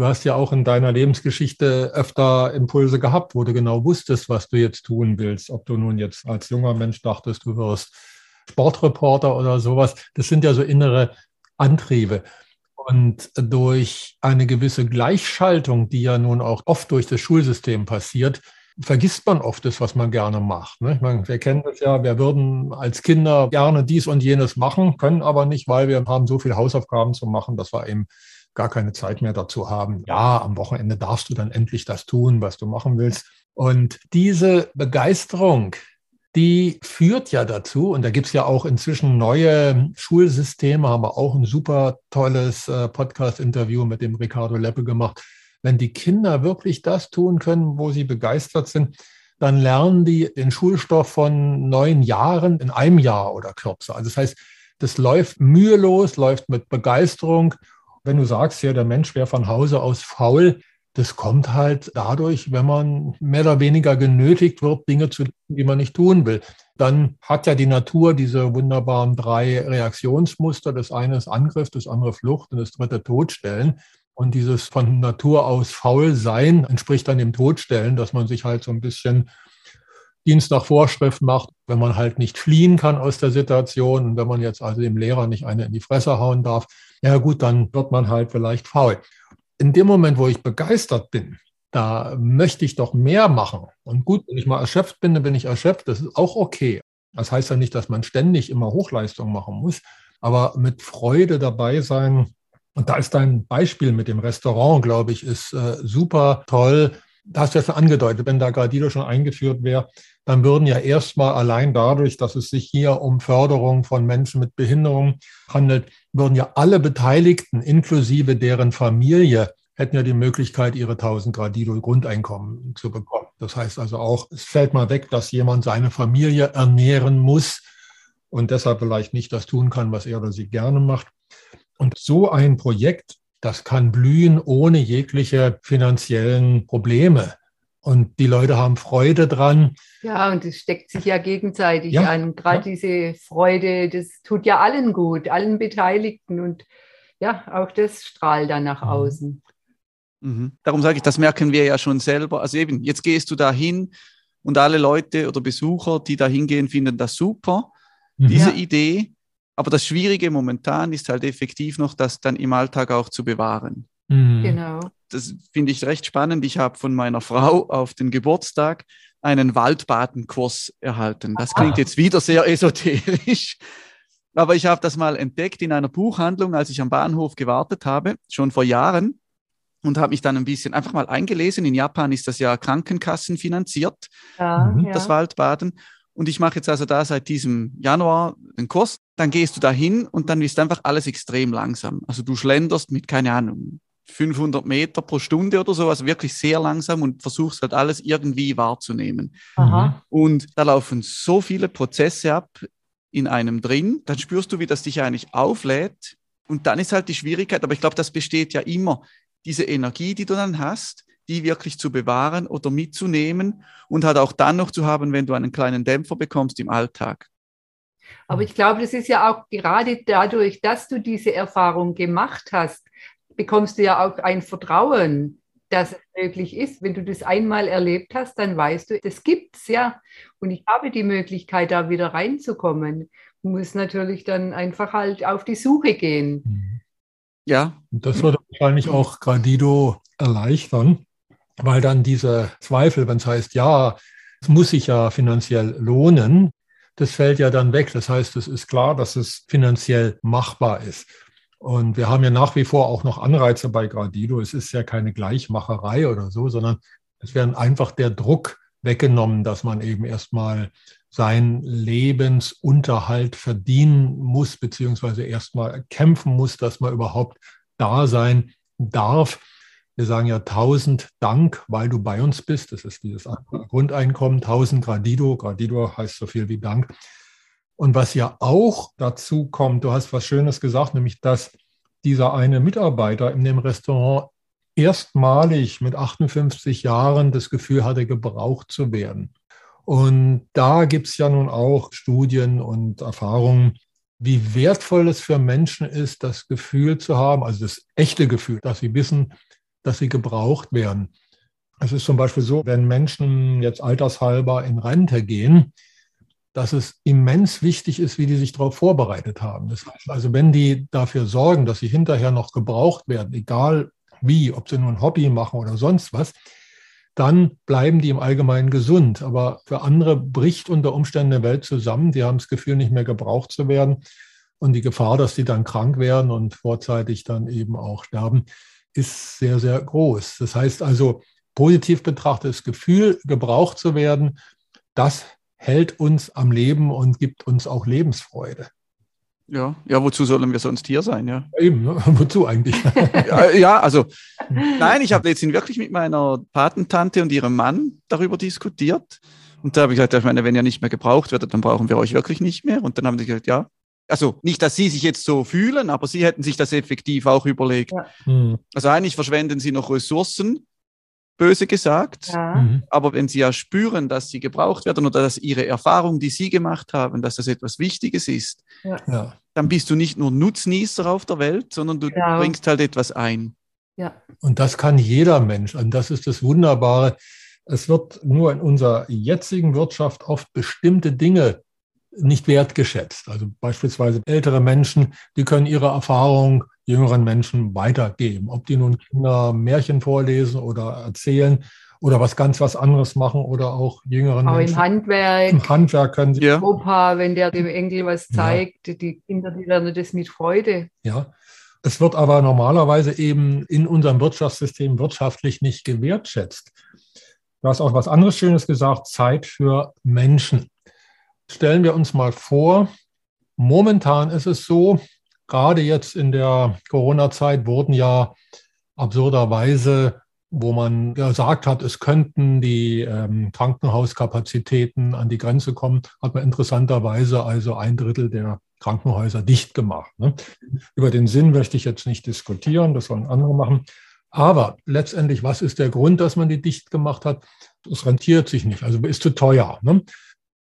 du hast ja auch in deiner Lebensgeschichte öfter Impulse gehabt, wo du genau wusstest, was du jetzt tun willst. Ob du nun jetzt als junger Mensch dachtest, du wirst Sportreporter oder sowas. Das sind ja so innere Antriebe. Und durch eine gewisse Gleichschaltung, die ja nun auch oft durch das Schulsystem passiert, vergisst man oft das, was man gerne macht. Ne? Ich meine, wir kennen das ja, wir würden als Kinder gerne dies und jenes machen, können aber nicht, weil wir haben so viele Hausaufgaben zu machen, dass wir eben gar keine Zeit mehr dazu haben. Ja, am Wochenende darfst du dann endlich das tun, was du machen willst. Und diese Begeisterung, die führt ja dazu, und da gibt es ja auch inzwischen neue Schulsysteme, haben wir auch ein super tolles äh, Podcast-Interview mit dem Ricardo Leppe gemacht. Wenn die Kinder wirklich das tun können, wo sie begeistert sind, dann lernen die den Schulstoff von neun Jahren in einem Jahr oder kürzer. Also das heißt, das läuft mühelos, läuft mit Begeisterung. Wenn du sagst, ja, der Mensch wäre von Hause aus faul, das kommt halt dadurch, wenn man mehr oder weniger genötigt wird, Dinge zu tun, die man nicht tun will. Dann hat ja die Natur diese wunderbaren drei Reaktionsmuster. Das eine ist Angriff, das andere Flucht und das dritte Todstellen. Und dieses von Natur aus faul sein entspricht dann dem Todstellen, dass man sich halt so ein bisschen Dienst nach Vorschrift macht, wenn man halt nicht fliehen kann aus der Situation und wenn man jetzt also dem Lehrer nicht eine in die Fresse hauen darf, ja gut, dann wird man halt vielleicht faul in dem Moment, wo ich begeistert bin, da möchte ich doch mehr machen. Und gut, wenn ich mal erschöpft bin, dann bin ich erschöpft. Das ist auch okay. Das heißt ja nicht, dass man ständig immer Hochleistung machen muss, aber mit Freude dabei sein. Und da ist dein Beispiel mit dem Restaurant, glaube ich, ist äh, super toll. Da hast du ja schon angedeutet, wenn da Gradido schon eingeführt wäre, dann würden ja erstmal allein dadurch, dass es sich hier um Förderung von Menschen mit Behinderung handelt, würden ja alle Beteiligten inklusive deren Familie hätten ja die Möglichkeit, ihre 1000 Gradido Grundeinkommen zu bekommen. Das heißt also auch, es fällt mal weg, dass jemand seine Familie ernähren muss und deshalb vielleicht nicht das tun kann, was er oder sie gerne macht. Und so ein Projekt, das kann blühen ohne jegliche finanziellen Probleme. und die Leute haben Freude dran. Ja, und es steckt sich ja gegenseitig ja, an. Gerade ja. diese Freude, das tut ja allen gut, allen Beteiligten und ja, auch das strahlt dann nach mhm. außen. Mhm. Darum sage ich, das merken wir ja schon selber. Also eben, jetzt gehst du da hin und alle Leute oder Besucher, die da hingehen, finden das super, mhm. diese ja. Idee. Aber das Schwierige momentan ist halt effektiv noch, das dann im Alltag auch zu bewahren. Mhm. Genau. Das finde ich recht spannend. Ich habe von meiner Frau auf den Geburtstag einen Waldbadenkurs erhalten. Das klingt jetzt wieder sehr esoterisch. Aber ich habe das mal entdeckt in einer Buchhandlung, als ich am Bahnhof gewartet habe, schon vor Jahren und habe mich dann ein bisschen einfach mal eingelesen. In Japan ist das ja Krankenkassen finanziert, ja, mhm. das ja. Waldbaden. Und ich mache jetzt also da seit diesem Januar den Kurs. Dann gehst du da hin und dann ist einfach alles extrem langsam. Also du schlenderst mit, keine Ahnung, 500 Meter pro Stunde oder so, also wirklich sehr langsam und versuchst halt alles irgendwie wahrzunehmen. Aha. Und da laufen so viele Prozesse ab in einem drin, dann spürst du, wie das dich eigentlich auflädt. Und dann ist halt die Schwierigkeit, aber ich glaube, das besteht ja immer diese Energie, die du dann hast, die wirklich zu bewahren oder mitzunehmen und halt auch dann noch zu haben, wenn du einen kleinen Dämpfer bekommst im Alltag. Aber ich glaube, das ist ja auch gerade dadurch, dass du diese Erfahrung gemacht hast, bekommst du ja auch ein Vertrauen, dass es möglich ist. Wenn du das einmal erlebt hast, dann weißt du, das gibt es ja. Und ich habe die Möglichkeit, da wieder reinzukommen. Muss natürlich dann einfach halt auf die Suche gehen. Ja. Und das würde wahrscheinlich auch Gradido erleichtern, weil dann dieser Zweifel, wenn es heißt, ja, es muss sich ja finanziell lohnen, das fällt ja dann weg. Das heißt, es ist klar, dass es finanziell machbar ist. Und wir haben ja nach wie vor auch noch Anreize bei Gradido. Es ist ja keine Gleichmacherei oder so, sondern es werden einfach der Druck weggenommen, dass man eben erstmal seinen Lebensunterhalt verdienen muss, beziehungsweise erstmal kämpfen muss, dass man überhaupt da sein darf. Wir sagen ja tausend Dank, weil du bei uns bist. Das ist dieses Grundeinkommen, tausend Gradido. Gradido heißt so viel wie Dank. Und was ja auch dazu kommt, du hast was Schönes gesagt, nämlich dass dieser eine Mitarbeiter in dem Restaurant erstmalig mit 58 Jahren das Gefühl hatte, gebraucht zu werden. Und da gibt es ja nun auch Studien und Erfahrungen, wie wertvoll es für Menschen ist, das Gefühl zu haben, also das echte Gefühl, dass sie wissen, dass sie gebraucht werden. Es ist zum Beispiel so, wenn Menschen jetzt altershalber in Rente gehen, dass es immens wichtig ist, wie die sich darauf vorbereitet haben. Das heißt also, wenn die dafür sorgen, dass sie hinterher noch gebraucht werden, egal wie, ob sie nur ein Hobby machen oder sonst was, dann bleiben die im Allgemeinen gesund. Aber für andere bricht unter Umständen eine Welt zusammen. Die haben das Gefühl, nicht mehr gebraucht zu werden. Und die Gefahr, dass sie dann krank werden und vorzeitig dann eben auch sterben, ist sehr, sehr groß. Das heißt also, positiv betrachtet, das Gefühl, gebraucht zu werden, das hält uns am Leben und gibt uns auch Lebensfreude. Ja, ja, wozu sollen wir sonst hier sein? Ja, eben, ne? wozu eigentlich? ja, ja, also, nein, ich habe letztens wirklich mit meiner Patentante und ihrem Mann darüber diskutiert. Und da habe ich gesagt, ich meine, wenn ihr nicht mehr gebraucht werdet, dann brauchen wir euch wirklich nicht mehr. Und dann haben sie gesagt, ja. Also nicht, dass sie sich jetzt so fühlen, aber sie hätten sich das effektiv auch überlegt. Ja. Hm. Also eigentlich verschwenden sie noch Ressourcen, böse gesagt. Ja. Mhm. Aber wenn sie ja spüren, dass sie gebraucht werden oder dass ihre Erfahrung, die sie gemacht haben, dass das etwas Wichtiges ist, ja. dann bist du nicht nur Nutznießer auf der Welt, sondern du genau. bringst halt etwas ein. Ja. Und das kann jeder Mensch. Und das ist das Wunderbare. Es wird nur in unserer jetzigen Wirtschaft oft bestimmte Dinge nicht wertgeschätzt. Also beispielsweise ältere Menschen, die können ihre Erfahrung jüngeren Menschen weitergeben. Ob die nun Kinder Märchen vorlesen oder erzählen oder was ganz was anderes machen oder auch jüngeren auch Menschen. Im Handwerk. Im Handwerk können sie. Ja. Opa, wenn der dem Enkel was zeigt, ja. die Kinder, die lernen das mit Freude. Ja. Es wird aber normalerweise eben in unserem Wirtschaftssystem wirtschaftlich nicht gewertschätzt. Du hast auch was anderes Schönes gesagt, Zeit für Menschen. Stellen wir uns mal vor, momentan ist es so, gerade jetzt in der Corona-Zeit wurden ja absurderweise, wo man gesagt hat, es könnten die ähm, Krankenhauskapazitäten an die Grenze kommen, hat man interessanterweise also ein Drittel der Krankenhäuser dicht gemacht. Ne? Über den Sinn möchte ich jetzt nicht diskutieren, das sollen andere machen. Aber letztendlich, was ist der Grund, dass man die dicht gemacht hat? Es rentiert sich nicht, also ist zu teuer. Ne?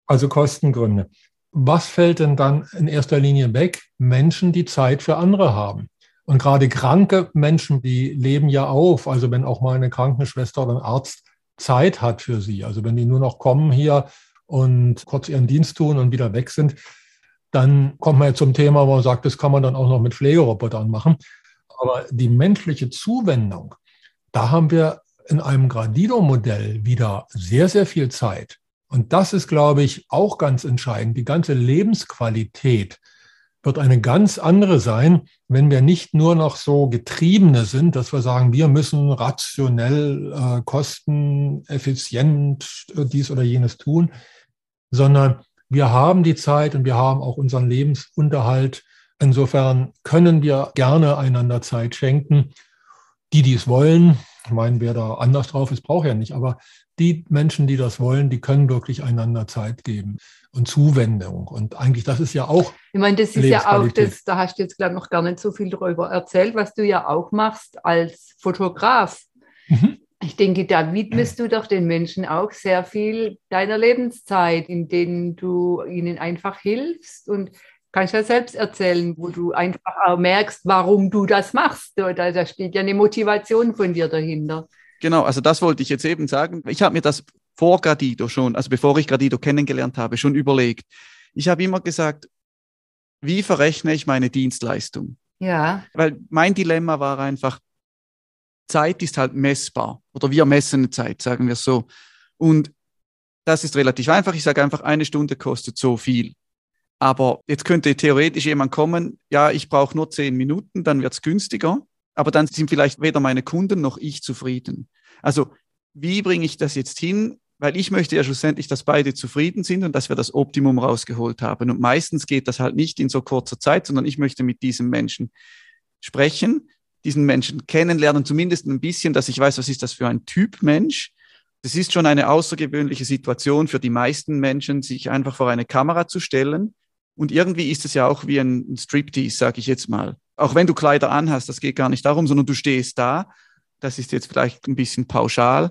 Also Kostengründe. Was fällt denn dann in erster Linie weg? Menschen, die Zeit für andere haben. Und gerade kranke Menschen, die leben ja auf. Also wenn auch mal eine Krankenschwester oder ein Arzt Zeit hat für sie, also wenn die nur noch kommen hier und kurz ihren Dienst tun und wieder weg sind, dann kommt man ja zum Thema, wo man sagt, das kann man dann auch noch mit Pflegerobotern machen. Aber die menschliche Zuwendung, da haben wir in einem Gradido-Modell wieder sehr, sehr viel Zeit. Und das ist, glaube ich, auch ganz entscheidend. Die ganze Lebensqualität wird eine ganz andere sein, wenn wir nicht nur noch so getriebene sind, dass wir sagen, wir müssen rationell, äh, kosteneffizient äh, dies oder jenes tun, sondern wir haben die Zeit und wir haben auch unseren Lebensunterhalt. Insofern können wir gerne einander Zeit schenken. Die, die es wollen, ich meine, wer da anders drauf ist, braucht ja nicht, aber die Menschen, die das wollen, die können wirklich einander Zeit geben und Zuwendung. Und eigentlich, das ist ja auch. Ich meine, das ist ja auch das, da hast du jetzt, glaube ich, noch gar nicht so viel darüber erzählt, was du ja auch machst als Fotograf. Mhm. Ich denke, da widmest du doch den Menschen auch sehr viel deiner Lebenszeit, in denen du ihnen einfach hilfst und kannst ja selbst erzählen, wo du einfach auch merkst, warum du das machst. Da, da steht ja eine Motivation von dir dahinter. Genau, also das wollte ich jetzt eben sagen. Ich habe mir das vor Gradido schon, also bevor ich Gradido kennengelernt habe, schon überlegt. Ich habe immer gesagt, wie verrechne ich meine Dienstleistung? Ja. Weil mein Dilemma war einfach, Zeit ist halt messbar oder wir messen Zeit, sagen wir so. Und das ist relativ einfach. Ich sage einfach, eine Stunde kostet so viel. Aber jetzt könnte theoretisch jemand kommen, ja, ich brauche nur zehn Minuten, dann wird es günstiger aber dann sind vielleicht weder meine Kunden noch ich zufrieden. Also wie bringe ich das jetzt hin? Weil ich möchte ja schlussendlich, dass beide zufrieden sind und dass wir das Optimum rausgeholt haben. Und meistens geht das halt nicht in so kurzer Zeit, sondern ich möchte mit diesem Menschen sprechen, diesen Menschen kennenlernen, zumindest ein bisschen, dass ich weiß, was ist das für ein Typ Mensch. Das ist schon eine außergewöhnliche Situation für die meisten Menschen, sich einfach vor eine Kamera zu stellen. Und irgendwie ist es ja auch wie ein Striptease, sage ich jetzt mal auch wenn du Kleider anhast, das geht gar nicht darum, sondern du stehst da. Das ist jetzt vielleicht ein bisschen pauschal.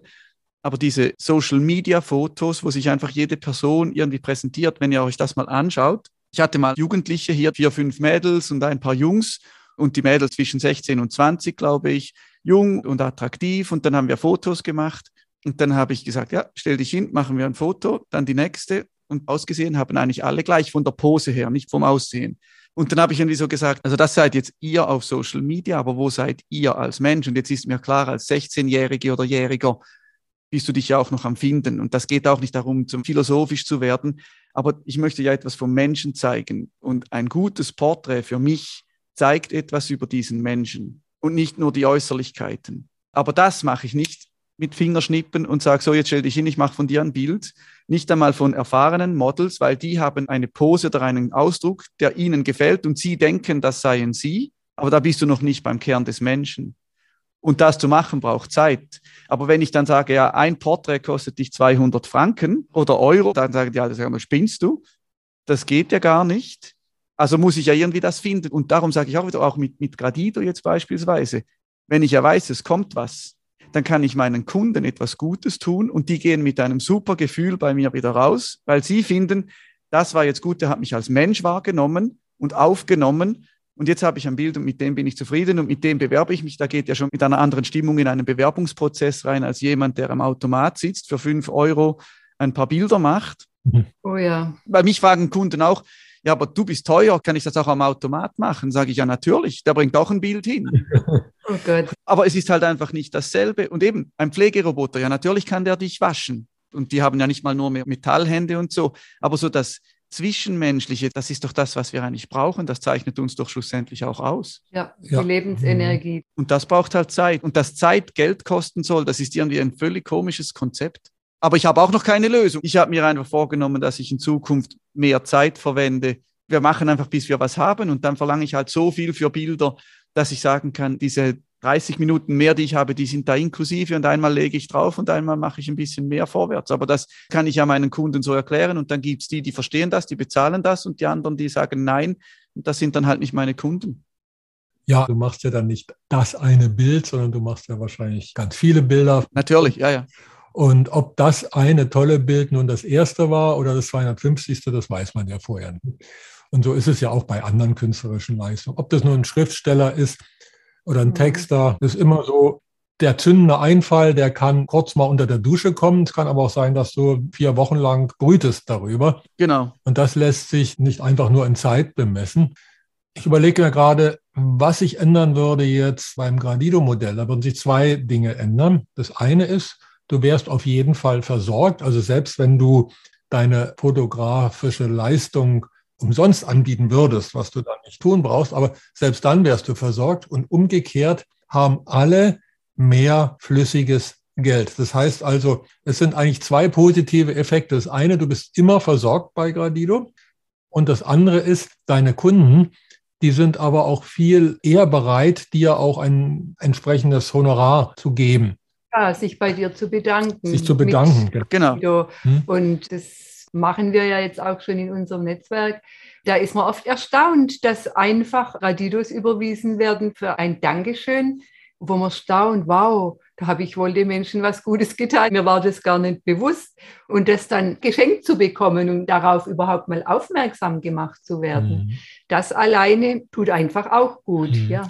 Aber diese Social Media Fotos, wo sich einfach jede Person irgendwie präsentiert, wenn ihr euch das mal anschaut. Ich hatte mal Jugendliche hier, vier, fünf Mädels und ein paar Jungs und die Mädels zwischen 16 und 20, glaube ich, jung und attraktiv. Und dann haben wir Fotos gemacht. Und dann habe ich gesagt, ja, stell dich hin, machen wir ein Foto, dann die nächste. Und ausgesehen haben eigentlich alle gleich von der Pose her, nicht vom Aussehen. Und dann habe ich irgendwie so gesagt, also das seid jetzt ihr auf Social Media, aber wo seid ihr als Mensch? Und jetzt ist mir klar, als 16-Jährige oder Jähriger bist du dich ja auch noch am Finden. Und das geht auch nicht darum, zum philosophisch zu werden. Aber ich möchte ja etwas vom Menschen zeigen. Und ein gutes Porträt für mich zeigt etwas über diesen Menschen und nicht nur die Äußerlichkeiten. Aber das mache ich nicht mit Fingerschnippen und sage, so, jetzt stell dich hin, ich mache von dir ein Bild, nicht einmal von erfahrenen Models, weil die haben eine Pose oder einen Ausdruck, der ihnen gefällt und sie denken, das seien sie, aber da bist du noch nicht beim Kern des Menschen. Und das zu machen braucht Zeit. Aber wenn ich dann sage, ja, ein Porträt kostet dich 200 Franken oder Euro, dann sagen die, ja, das spinnst du. Das geht ja gar nicht. Also muss ich ja irgendwie das finden. Und darum sage ich auch wieder, auch mit, mit Gradido jetzt beispielsweise, wenn ich ja weiß, es kommt was, dann kann ich meinen Kunden etwas Gutes tun und die gehen mit einem super Gefühl bei mir wieder raus, weil sie finden, das war jetzt gut, der hat mich als Mensch wahrgenommen und aufgenommen und jetzt habe ich ein Bild und mit dem bin ich zufrieden und mit dem bewerbe ich mich. Da geht ja schon mit einer anderen Stimmung in einen Bewerbungsprozess rein als jemand, der am Automat sitzt, für fünf Euro ein paar Bilder macht. Mhm. Oh ja. Bei mich fragen Kunden auch, ja, aber du bist teuer, kann ich das auch am Automat machen? Sage ich ja natürlich, der bringt auch ein Bild hin. Oh Gott. Aber es ist halt einfach nicht dasselbe. Und eben, ein Pflegeroboter, ja, natürlich kann der dich waschen. Und die haben ja nicht mal nur mehr Metallhände und so. Aber so das Zwischenmenschliche, das ist doch das, was wir eigentlich brauchen. Das zeichnet uns doch schlussendlich auch aus. Ja, die ja. Lebensenergie. Und das braucht halt Zeit. Und dass Zeit Geld kosten soll, das ist irgendwie ein völlig komisches Konzept. Aber ich habe auch noch keine Lösung. Ich habe mir einfach vorgenommen, dass ich in Zukunft mehr Zeit verwende. Wir machen einfach, bis wir was haben und dann verlange ich halt so viel für Bilder, dass ich sagen kann, diese 30 Minuten mehr, die ich habe, die sind da inklusive und einmal lege ich drauf und einmal mache ich ein bisschen mehr vorwärts. Aber das kann ich ja meinen Kunden so erklären und dann gibt es die, die verstehen das, die bezahlen das und die anderen, die sagen nein und das sind dann halt nicht meine Kunden. Ja, du machst ja dann nicht das eine Bild, sondern du machst ja wahrscheinlich ganz viele Bilder. Natürlich, ja, ja. Und ob das eine tolle Bild nun das erste war oder das 250. das weiß man ja vorher nicht. Und so ist es ja auch bei anderen künstlerischen Leistungen. Ob das nur ein Schriftsteller ist oder ein mhm. Texter, ist immer so, der zündende Einfall, der kann kurz mal unter der Dusche kommen. Es kann aber auch sein, dass du vier Wochen lang brütest darüber. Genau. Und das lässt sich nicht einfach nur in Zeit bemessen. Ich überlege mir gerade, was sich ändern würde jetzt beim Gradido-Modell. Da würden sich zwei Dinge ändern. Das eine ist, du wärst auf jeden Fall versorgt. Also selbst wenn du deine fotografische Leistung umsonst anbieten würdest, was du dann nicht tun brauchst, aber selbst dann wärst du versorgt. Und umgekehrt haben alle mehr flüssiges Geld. Das heißt also, es sind eigentlich zwei positive Effekte. Das eine, du bist immer versorgt bei Gradido. Und das andere ist, deine Kunden, die sind aber auch viel eher bereit, dir auch ein entsprechendes Honorar zu geben. Ja, sich bei dir zu bedanken. Sich zu bedanken, genau. Hm? Und das machen wir ja jetzt auch schon in unserem Netzwerk. Da ist man oft erstaunt, dass einfach Radidos überwiesen werden für ein Dankeschön wo man staunt, wow, da habe ich wohl den Menschen was Gutes getan. Mir war das gar nicht bewusst. Und das dann geschenkt zu bekommen und darauf überhaupt mal aufmerksam gemacht zu werden, mhm. das alleine tut einfach auch gut, mhm. ja.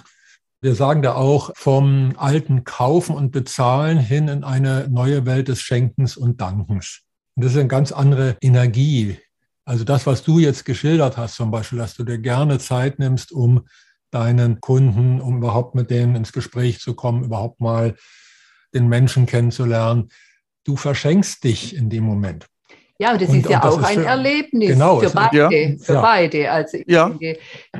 Wir sagen da auch vom alten Kaufen und Bezahlen hin in eine neue Welt des Schenkens und Dankens. Und das ist eine ganz andere Energie. Also das, was du jetzt geschildert hast, zum Beispiel, dass du dir gerne Zeit nimmst, um deinen Kunden, um überhaupt mit denen ins Gespräch zu kommen, überhaupt mal den Menschen kennenzulernen. Du verschenkst dich in dem Moment. Ja, und das und, ist ja auch ist ein für, Erlebnis genau, für beide. Ja, für ja. beide. Also ja. denke,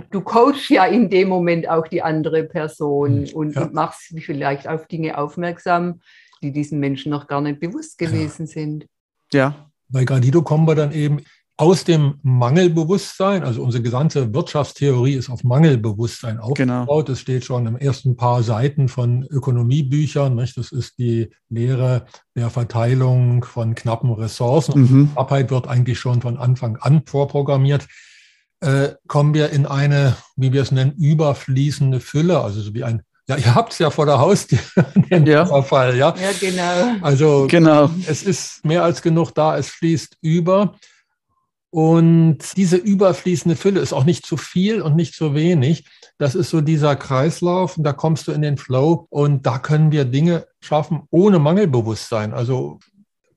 du coachst ja in dem Moment auch die andere Person hm, und, und machst vielleicht auf Dinge aufmerksam, die diesen Menschen noch gar nicht bewusst gewesen sind. Ja. Bei Gradido kommen wir dann eben aus dem Mangelbewusstsein, also unsere gesamte Wirtschaftstheorie ist auf Mangelbewusstsein aufgebaut. Genau. Das steht schon im ersten paar Seiten von Ökonomiebüchern. Nicht? Das ist die Lehre der Verteilung von knappen Ressourcen. Mhm. Knappheit wird eigentlich schon von Anfang an vorprogrammiert. Äh, kommen wir in eine, wie wir es nennen, überfließende Fülle, also so wie ein ja, ihr habt es ja vor der Haustür, den ja. Überfall, ja. Ja, genau. Also genau. es ist mehr als genug da, es fließt über. Und diese überfließende Fülle ist auch nicht zu viel und nicht zu wenig. Das ist so dieser Kreislauf und da kommst du in den Flow und da können wir Dinge schaffen ohne Mangelbewusstsein. Also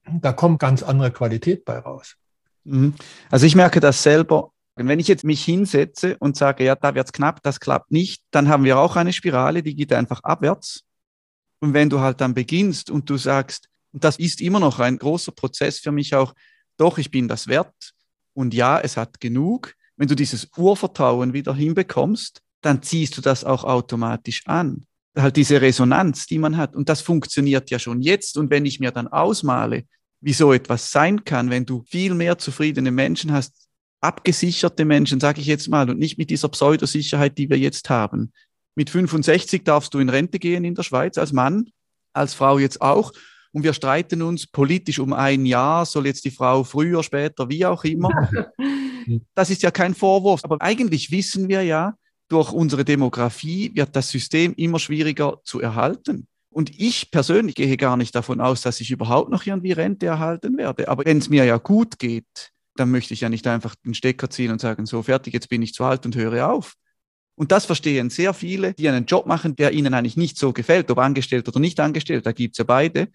da kommt ganz andere Qualität bei raus. Mhm. Also ich merke das selber. Wenn ich jetzt mich hinsetze und sage, ja, da wird es knapp, das klappt nicht, dann haben wir auch eine Spirale, die geht einfach abwärts. Und wenn du halt dann beginnst und du sagst, und das ist immer noch ein großer Prozess für mich auch, doch, ich bin das wert, und ja, es hat genug. Wenn du dieses Urvertrauen wieder hinbekommst, dann ziehst du das auch automatisch an. Halt diese Resonanz, die man hat. Und das funktioniert ja schon jetzt. Und wenn ich mir dann ausmale, wie so etwas sein kann, wenn du viel mehr zufriedene Menschen hast, abgesicherte Menschen, sage ich jetzt mal, und nicht mit dieser Pseudosicherheit, die wir jetzt haben. Mit 65 darfst du in Rente gehen in der Schweiz als Mann, als Frau jetzt auch und wir streiten uns politisch um ein Jahr, soll jetzt die Frau früher, später, wie auch immer. Das ist ja kein Vorwurf, aber eigentlich wissen wir ja, durch unsere Demografie wird das System immer schwieriger zu erhalten. Und ich persönlich gehe gar nicht davon aus, dass ich überhaupt noch irgendwie Rente erhalten werde. Aber wenn es mir ja gut geht, dann möchte ich ja nicht einfach den Stecker ziehen und sagen, so fertig, jetzt bin ich zu alt und höre auf. Und das verstehen sehr viele, die einen Job machen, der ihnen eigentlich nicht so gefällt, ob angestellt oder nicht angestellt, da gibt es ja beide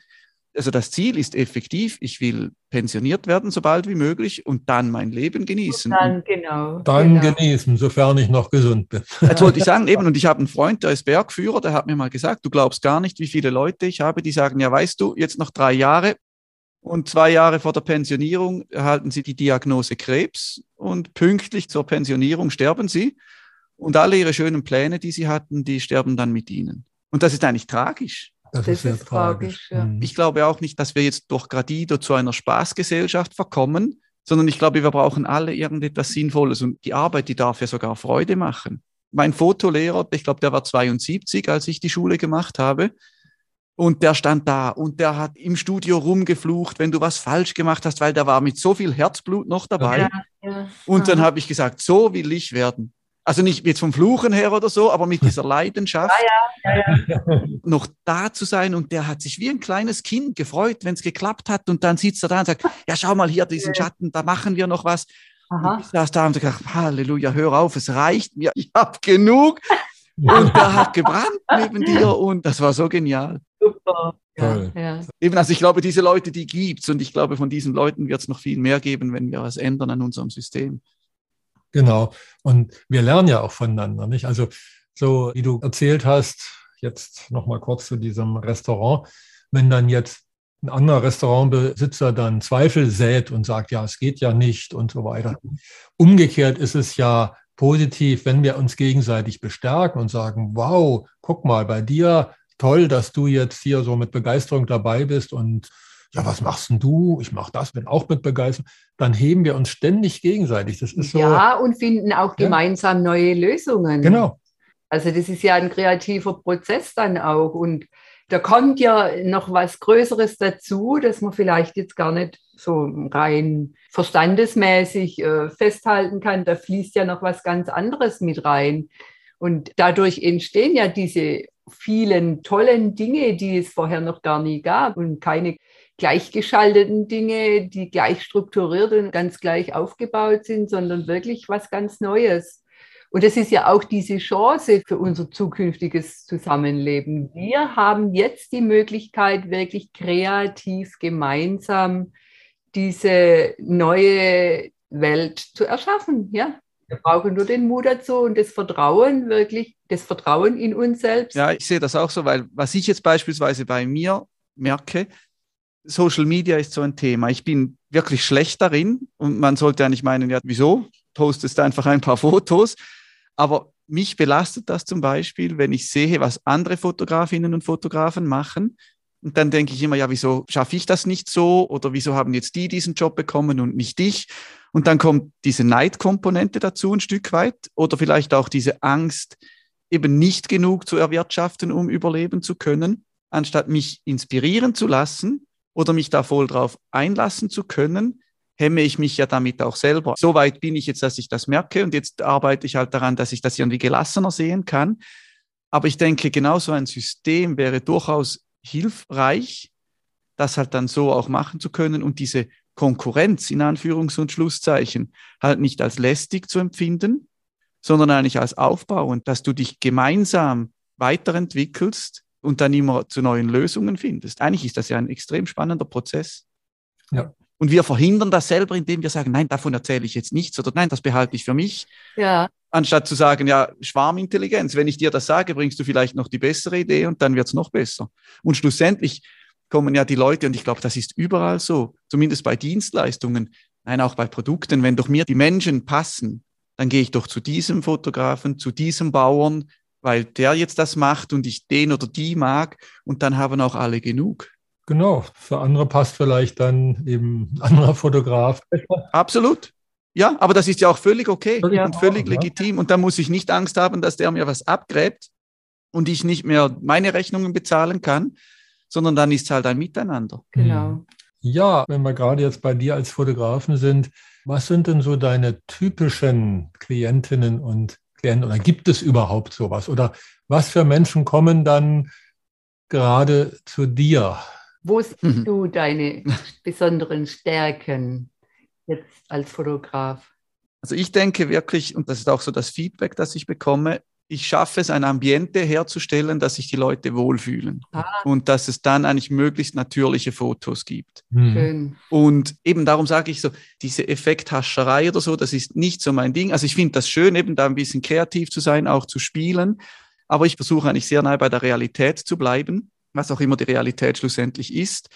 also das Ziel ist effektiv, ich will pensioniert werden, so bald wie möglich, und dann mein Leben genießen. Und dann, genau. Dann genau. genießen, sofern ich noch gesund bin. Jetzt wollte ich sagen, eben, und ich habe einen Freund, der ist Bergführer, der hat mir mal gesagt, du glaubst gar nicht, wie viele Leute ich habe, die sagen, ja, weißt du, jetzt noch drei Jahre und zwei Jahre vor der Pensionierung erhalten sie die Diagnose Krebs und pünktlich zur Pensionierung sterben sie und alle ihre schönen Pläne, die sie hatten, die sterben dann mit ihnen. Und das ist eigentlich tragisch. Das, das ist, ist tragisch. Ja. Mhm. Ich glaube auch nicht, dass wir jetzt durch Gradido zu einer Spaßgesellschaft verkommen, sondern ich glaube, wir brauchen alle irgendetwas Sinnvolles und die Arbeit, die darf ja sogar Freude machen. Mein Fotolehrer, ich glaube, der war 72, als ich die Schule gemacht habe. Und der stand da und der hat im Studio rumgeflucht, wenn du was falsch gemacht hast, weil der war mit so viel Herzblut noch dabei. Ja, ja. Und dann habe ich gesagt, so will ich werden. Also nicht jetzt vom Fluchen her oder so, aber mit dieser Leidenschaft ja, ja, ja, noch da zu sein. Und der hat sich wie ein kleines Kind gefreut, wenn es geklappt hat. Und dann sitzt er da und sagt, ja, schau mal hier diesen Schatten, da machen wir noch was. Aha. Und ich saß da und gedacht, Halleluja, hör auf, es reicht mir, ich habe genug. Und der hat gebrannt neben dir und das war so genial. Super. Toll. Ja, ja. Eben, also ich glaube, diese Leute, die gibt's und ich glaube, von diesen Leuten wird es noch viel mehr geben, wenn wir was ändern an unserem System. Genau. Und wir lernen ja auch voneinander, nicht? Also, so wie du erzählt hast, jetzt nochmal kurz zu diesem Restaurant, wenn dann jetzt ein anderer Restaurantbesitzer dann Zweifel sät und sagt, ja, es geht ja nicht und so weiter. Umgekehrt ist es ja positiv, wenn wir uns gegenseitig bestärken und sagen, wow, guck mal, bei dir toll, dass du jetzt hier so mit Begeisterung dabei bist und ja, was machst denn du? Ich mache das, bin auch mit Begeisterung. Dann heben wir uns ständig gegenseitig. Das ist so. ja, und finden auch Ja. gemeinsam neue Lösungen. Genau. Also das ist ja ein kreativer Prozess dann auch. Und da kommt ja noch was Größeres dazu, dass man vielleicht jetzt gar nicht so rein verstandesmäßig äh, festhalten kann. Da fließt ja noch was ganz anderes mit rein. Und dadurch entstehen ja diese vielen tollen Dinge, die es vorher noch gar nie gab und keine gleichgeschalteten Dinge, die gleich strukturiert und ganz gleich aufgebaut sind, sondern wirklich was ganz Neues. Und das ist ja auch diese Chance für unser zukünftiges Zusammenleben. Wir haben jetzt die Möglichkeit, wirklich kreativ gemeinsam diese neue Welt zu erschaffen. Ja, wir brauchen nur den Mut dazu und das Vertrauen, wirklich das Vertrauen in uns selbst. Ja, ich sehe das auch so, weil was ich jetzt beispielsweise bei mir merke, Social Media ist so ein Thema. Ich bin wirklich schlecht darin und man sollte ja nicht meinen, ja, wieso? Postest einfach ein paar Fotos. Aber mich belastet das zum Beispiel, wenn ich sehe, was andere Fotografinnen und Fotografen machen. Und dann denke ich immer, ja, wieso schaffe ich das nicht so? Oder wieso haben jetzt die diesen Job bekommen und nicht ich? Und dann kommt diese Neidkomponente dazu ein Stück weit oder vielleicht auch diese Angst, eben nicht genug zu erwirtschaften, um überleben zu können, anstatt mich inspirieren zu lassen oder mich da voll drauf einlassen zu können, hemme ich mich ja damit auch selber. So weit bin ich jetzt, dass ich das merke und jetzt arbeite ich halt daran, dass ich das irgendwie gelassener sehen kann. Aber ich denke, genau so ein System wäre durchaus hilfreich, das halt dann so auch machen zu können und diese Konkurrenz in Anführungs- und Schlusszeichen halt nicht als lästig zu empfinden, sondern eigentlich als Aufbau und dass du dich gemeinsam weiterentwickelst und dann immer zu neuen Lösungen findest. Eigentlich ist das ja ein extrem spannender Prozess. Ja. Und wir verhindern das selber, indem wir sagen, nein, davon erzähle ich jetzt nichts oder nein, das behalte ich für mich, Ja, anstatt zu sagen, ja, Schwarmintelligenz, wenn ich dir das sage, bringst du vielleicht noch die bessere Idee und dann wird es noch besser. Und schlussendlich kommen ja die Leute, und ich glaube, das ist überall so, zumindest bei Dienstleistungen, nein, auch bei Produkten, wenn doch mir die Menschen passen, dann gehe ich doch zu diesem Fotografen, zu diesem Bauern, weil der jetzt das macht und ich den oder die mag und dann haben auch alle genug. Genau. Für andere passt vielleicht dann eben ein anderer Fotograf. Absolut. Ja, aber das ist ja auch völlig okay Völlig und völlig ja. legitim. Und da muss ich nicht Angst haben, dass der mir was abgräbt und ich nicht mehr meine Rechnungen bezahlen kann, sondern dann ist es halt ein Miteinander. genau. Ja, wenn wir gerade jetzt bei dir als Fotografen sind, was sind denn so deine typischen Klientinnen und Klienten oder gibt es überhaupt sowas? Oder was für Menschen kommen dann gerade zu dir? Wo siehst Mhm. du deine besonderen Stärken jetzt als Fotograf? Also ich denke wirklich, und das ist auch so das Feedback, das ich bekomme, ich schaffe es, ein Ambiente herzustellen, dass sich die Leute wohlfühlen Ah. und dass es dann eigentlich möglichst natürliche Fotos gibt. Hm. Schön. Und eben darum sage ich so, diese Effekthascherei oder so, das ist nicht so mein Ding. Also ich finde das schön, eben da ein bisschen kreativ zu sein, auch zu spielen. Aber ich versuche eigentlich sehr nahe bei der Realität zu bleiben, was auch immer die Realität schlussendlich ist.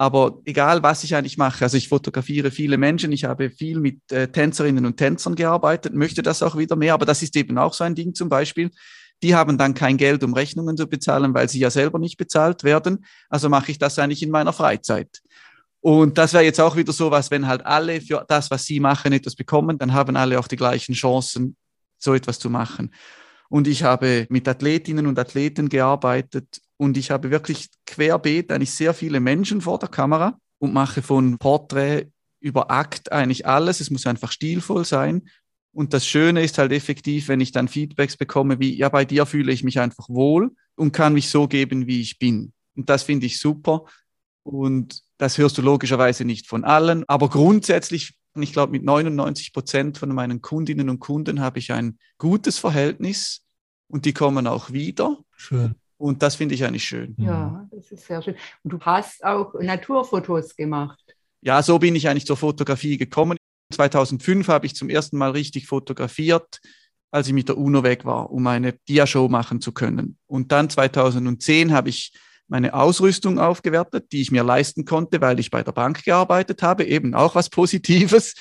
Aber egal, was ich eigentlich mache, also ich fotografiere viele Menschen, ich habe viel mit äh, Tänzerinnen und Tänzern gearbeitet, möchte das auch wieder mehr, aber das ist eben auch so ein Ding zum Beispiel. Die haben dann kein Geld, um Rechnungen zu bezahlen, weil sie ja selber nicht bezahlt werden. Also mache ich das eigentlich in meiner Freizeit. Und das wäre jetzt auch wieder so was, wenn halt alle für das, was sie machen, etwas bekommen, dann haben alle auch die gleichen Chancen, so etwas zu machen. Und ich habe mit Athletinnen und Athleten gearbeitet und ich habe wirklich querbeet eigentlich sehr viele Menschen vor der Kamera und mache von Porträt über Akt eigentlich alles. Es muss einfach stilvoll sein. Und das Schöne ist halt effektiv, wenn ich dann Feedbacks bekomme, wie, ja, bei dir fühle ich mich einfach wohl und kann mich so geben, wie ich bin. Und das finde ich super. Und das hörst du logischerweise nicht von allen. Aber grundsätzlich, ich glaube, mit 99 Prozent von meinen Kundinnen und Kunden habe ich ein gutes Verhältnis und die kommen auch wieder. Schön. Und das finde ich eigentlich schön. Ja, das ist sehr schön. Und du hast auch Naturfotos gemacht. Ja, so bin ich eigentlich zur Fotografie gekommen. 2005 habe ich zum ersten Mal richtig fotografiert, als ich mit der UNO weg war, um eine Diashow machen zu können. Und dann 2010 habe ich meine Ausrüstung aufgewertet, die ich mir leisten konnte, weil ich bei der Bank gearbeitet habe, eben auch was Positives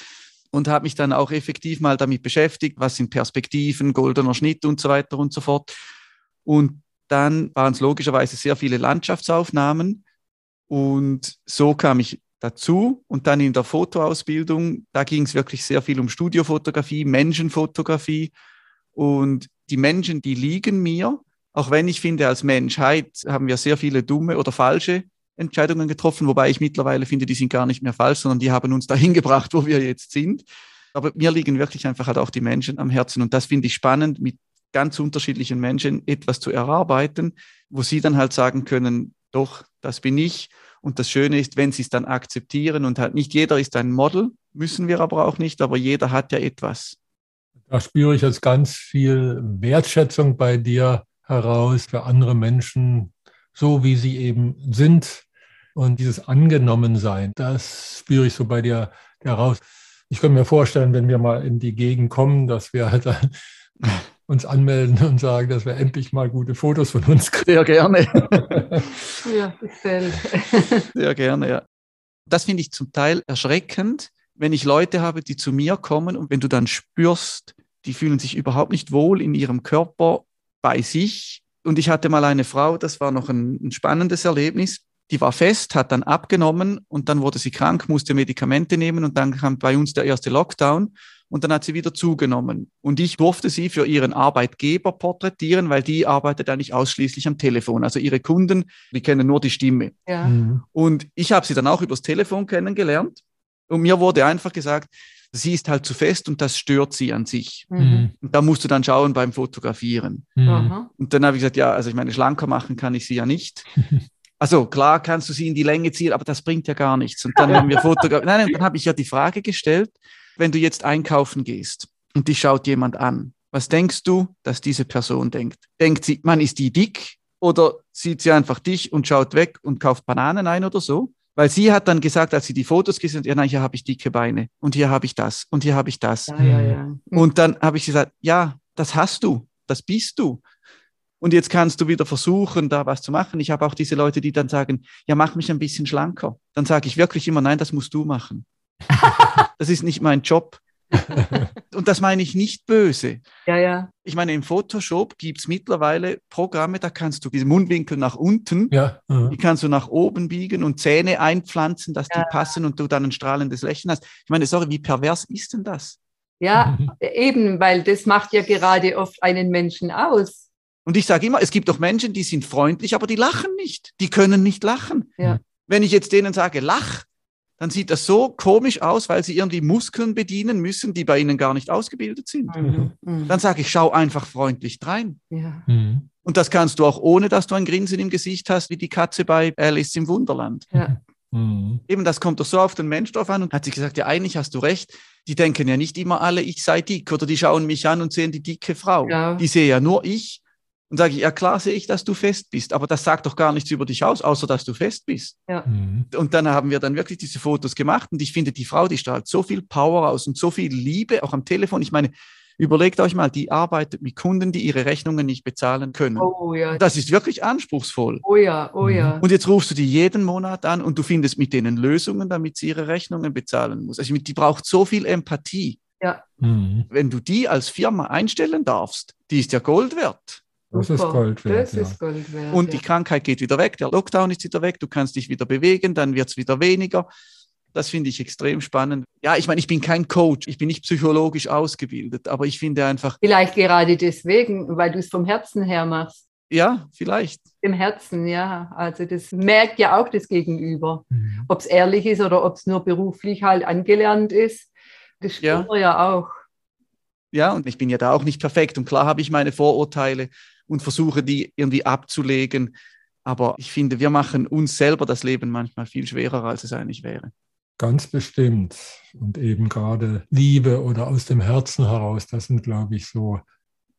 und habe mich dann auch effektiv mal damit beschäftigt, was sind Perspektiven, goldener Schnitt und so weiter und so fort. Und dann waren es logischerweise sehr viele Landschaftsaufnahmen und so kam ich dazu und dann in der Fotoausbildung, da ging es wirklich sehr viel um Studiofotografie, Menschenfotografie und die Menschen, die liegen mir, auch wenn ich finde, als Menschheit haben wir sehr viele dumme oder falsche Entscheidungen getroffen, wobei ich mittlerweile finde, die sind gar nicht mehr falsch, sondern die haben uns dahin gebracht, wo wir jetzt sind. Aber mir liegen wirklich einfach halt auch die Menschen am Herzen und das finde ich spannend, mit ganz unterschiedlichen Menschen etwas zu erarbeiten, wo sie dann halt sagen können, doch, das bin ich. Und das Schöne ist, wenn sie es dann akzeptieren und halt nicht jeder ist ein Model, müssen wir aber auch nicht, aber jeder hat ja etwas. Da spüre ich jetzt ganz viel Wertschätzung bei dir heraus für andere Menschen, so wie sie eben sind. Und dieses Angenommensein, das spüre ich so bei dir heraus. Ich könnte mir vorstellen, wenn wir mal in die Gegend kommen, dass wir halt uns anmelden und sagen, dass wir endlich mal gute Fotos von uns kriegen. Sehr gerne. ja, gefällt. Sehr gerne, ja. Das finde ich zum Teil erschreckend, wenn ich Leute habe, die zu mir kommen und wenn du dann spürst, die fühlen sich überhaupt nicht wohl in ihrem Körper bei sich. Und ich hatte mal eine Frau, das war noch ein, ein spannendes Erlebnis, die war fest, hat dann abgenommen und dann wurde sie krank, musste Medikamente nehmen und dann kam bei uns der erste Lockdown und dann hat sie wieder zugenommen. Und ich durfte sie für ihren Arbeitgeber porträtieren, weil die arbeitet eigentlich ausschließlich am Telefon. Also ihre Kunden, die kennen nur die Stimme. Ja. Mhm. Und ich habe sie dann auch übers Telefon kennengelernt. Und mir wurde einfach gesagt, sie ist halt zu fest und das stört sie an sich. Mhm. Und da musst du dann schauen beim Fotografieren. Mhm. Und dann habe ich gesagt, ja, also ich meine, schlanker machen kann ich sie ja nicht. Also klar kannst du sie in die Länge ziehen, aber das bringt ja gar nichts. Und dann haben wir fotografiert. Nein, nein, dann habe ich ja die Frage gestellt, wenn du jetzt einkaufen gehst und dich schaut jemand an, was denkst du, dass diese Person denkt? Denkt sie, man ist die dick oder sieht sie einfach dich und schaut weg und kauft Bananen ein oder so? Weil sie hat dann gesagt, als sie die Fotos gesehen hat, ja, nein, hier habe ich dicke Beine und hier habe ich das und hier habe ich das. Ja, ja, ja. Und dann habe ich gesagt, ja, das hast du, das bist du. Und jetzt kannst du wieder versuchen, da was zu machen. Ich habe auch diese Leute, die dann sagen, ja, mach mich ein bisschen schlanker. Dann sage ich wirklich immer, nein, das musst du machen. das ist nicht mein Job. und das meine ich nicht böse. Ja, ja. Ich meine, im Photoshop gibt es mittlerweile Programme, da kannst du diese Mundwinkel nach unten, ja, die kannst du nach oben biegen und Zähne einpflanzen, dass ja. die passen und du dann ein strahlendes Lächeln hast. Ich meine, sorry, wie pervers ist denn das? Ja, eben, weil das macht ja gerade oft einen Menschen aus. Und ich sage immer, es gibt doch Menschen, die sind freundlich, aber die lachen nicht. Die können nicht lachen. Ja. Wenn ich jetzt denen sage, lach, dann sieht das so komisch aus, weil sie irgendwie Muskeln bedienen müssen, die bei ihnen gar nicht ausgebildet sind. Mhm. Mhm. Dann sage ich, schau einfach freundlich drein. Ja. Mhm. Und das kannst du auch ohne, dass du ein Grinsen im Gesicht hast, wie die Katze bei Alice im Wunderland. Ja. Mhm. Eben, das kommt doch so auf den Mensch drauf an und hat sie gesagt, ja, eigentlich hast du recht. Die denken ja nicht immer alle, ich sei dick oder die schauen mich an und sehen die dicke Frau. Ja. Die sehe ja nur ich und sage ich, ja klar sehe ich, dass du fest bist, aber das sagt doch gar nichts über dich aus, außer dass du fest bist. Ja. Mhm. Und dann haben wir dann wirklich diese Fotos gemacht und ich finde, die Frau, die strahlt so viel Power aus und so viel Liebe, auch am Telefon. Ich meine, überlegt euch mal, die arbeitet mit Kunden, die ihre Rechnungen nicht bezahlen können. Oh ja. Das ist wirklich anspruchsvoll. Oh ja, oh ja. Und jetzt rufst du die jeden Monat an und du findest mit denen Lösungen, damit sie ihre Rechnungen bezahlen muss. Also die braucht so viel Empathie. Ja. Mhm. Wenn du die als Firma einstellen darfst, die ist ja Gold wert. Das ist Gold wert. Das ist Gold wert. Und die ja. Krankheit geht wieder weg, der Lockdown ist wieder weg, du kannst dich wieder bewegen, dann wird es wieder weniger. Das finde ich extrem spannend. Ja, ich meine, ich bin kein Coach, ich bin nicht psychologisch ausgebildet, aber ich finde einfach, Vielleicht gerade deswegen, weil du es vom Herzen her machst. ja, vielleicht. Im Herzen, ja. Also das merkt ja auch das Gegenüber. Mhm. Ob es ehrlich ist oder ob es nur beruflich halt angelernt ist. Das spürt Ja. ja auch. Ja, und ich bin ja da auch nicht perfekt. Und klar habe ich meine Vorurteile und versuche die irgendwie abzulegen. Aber ich finde, wir machen uns selber das Leben manchmal viel schwerer, als es eigentlich wäre. Ganz bestimmt. Und eben gerade Liebe oder aus dem Herzen heraus, das sind, glaube ich, so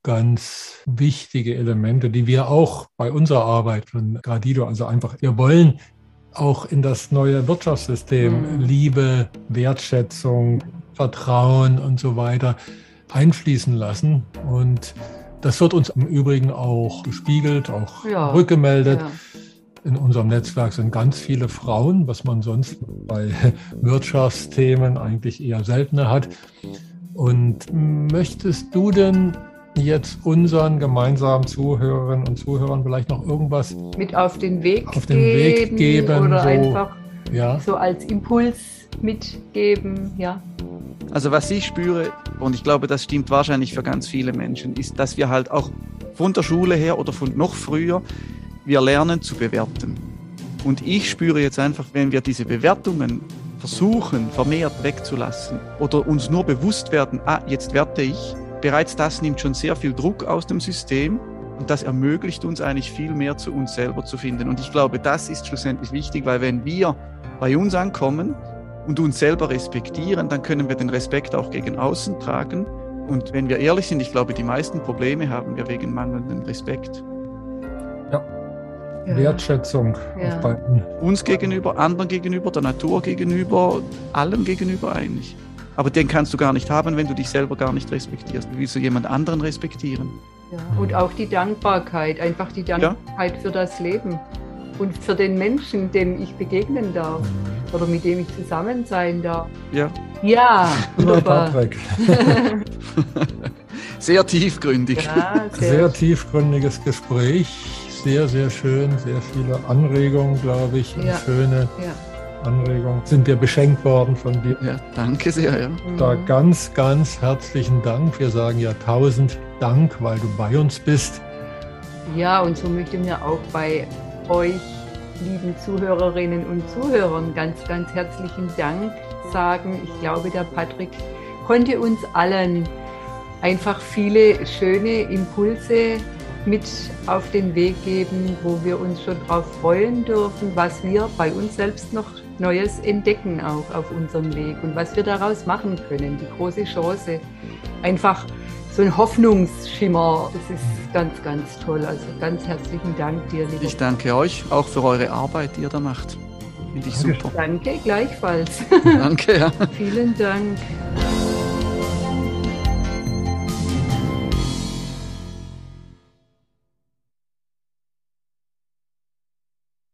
ganz wichtige Elemente, die wir auch bei unserer Arbeit von Gradido, also einfach, wir wollen auch in das neue Wirtschaftssystem mhm. Liebe, Wertschätzung, Vertrauen und so weiter einfließen lassen. Und das wird uns im Übrigen auch gespiegelt, auch ja, rückgemeldet. Ja. In unserem Netzwerk sind ganz viele Frauen, was man sonst bei Wirtschaftsthemen eigentlich eher seltener hat. Und möchtest du denn jetzt unseren gemeinsamen Zuhörerinnen und Zuhörern vielleicht noch irgendwas mit auf den Weg, auf den Weg geben oder so, einfach ja. so als Impuls mitgeben, ja. Also was ich spüre, und ich glaube, das stimmt wahrscheinlich für ganz viele Menschen, ist, dass wir halt auch von der Schule her oder von noch früher, wir lernen zu bewerten. Und ich spüre jetzt einfach, wenn wir diese Bewertungen versuchen, vermehrt wegzulassen oder uns nur bewusst werden, ah, jetzt werte ich, bereits das nimmt schon sehr viel Druck aus dem System und das ermöglicht uns eigentlich viel mehr zu uns selber zu finden. Und ich glaube, das ist schlussendlich wichtig, weil wenn wir bei uns ankommen, und uns selber respektieren, dann können wir den Respekt auch gegen außen tragen. Und wenn wir ehrlich sind, ich glaube, die meisten Probleme haben wir wegen mangelndem Respekt. Ja. ja. Wertschätzung ja. auf beiden. Uns gegenüber, anderen gegenüber, der Natur gegenüber, allem gegenüber eigentlich. Aber den kannst du gar nicht haben, wenn du dich selber gar nicht respektierst. Wie willst du jemand anderen respektieren? Ja. Und auch die Dankbarkeit, einfach die Dankbarkeit für das Leben und für den Menschen, dem ich begegnen darf oder mit dem ich zusammen sein darf. Ja. Ja, wunderbar. sehr tiefgründig. Ja, sehr, sehr tiefgründiges Gespräch. Sehr, sehr schön. Sehr viele Anregungen, glaube ich. Ja. schöne ja. Anregungen. Sind wir beschenkt worden von dir. Ja, danke sehr. Ja. Da mhm. ganz, ganz herzlichen Dank. Wir sagen ja tausend Dank, weil du bei uns bist. Ja, und so möchte ich mir auch bei euch, lieben Zuhörerinnen und Zuhörern, ganz, ganz herzlichen Dank sagen. Ich glaube, der Patrick konnte uns allen einfach viele schöne Impulse mit auf den Weg geben, wo wir uns schon darauf freuen dürfen, was wir bei uns selbst noch Neues entdecken auch auf unserem Weg und was wir daraus machen können. Die große Chance, einfach so ein Hoffnungsschimmer. Das ist ganz, ganz toll. Also ganz herzlichen Dank dir, lieber. Ich danke euch auch für eure Arbeit, die ihr da macht. Finde ich super. Danke, gleichfalls. Danke, ja. Vielen Dank.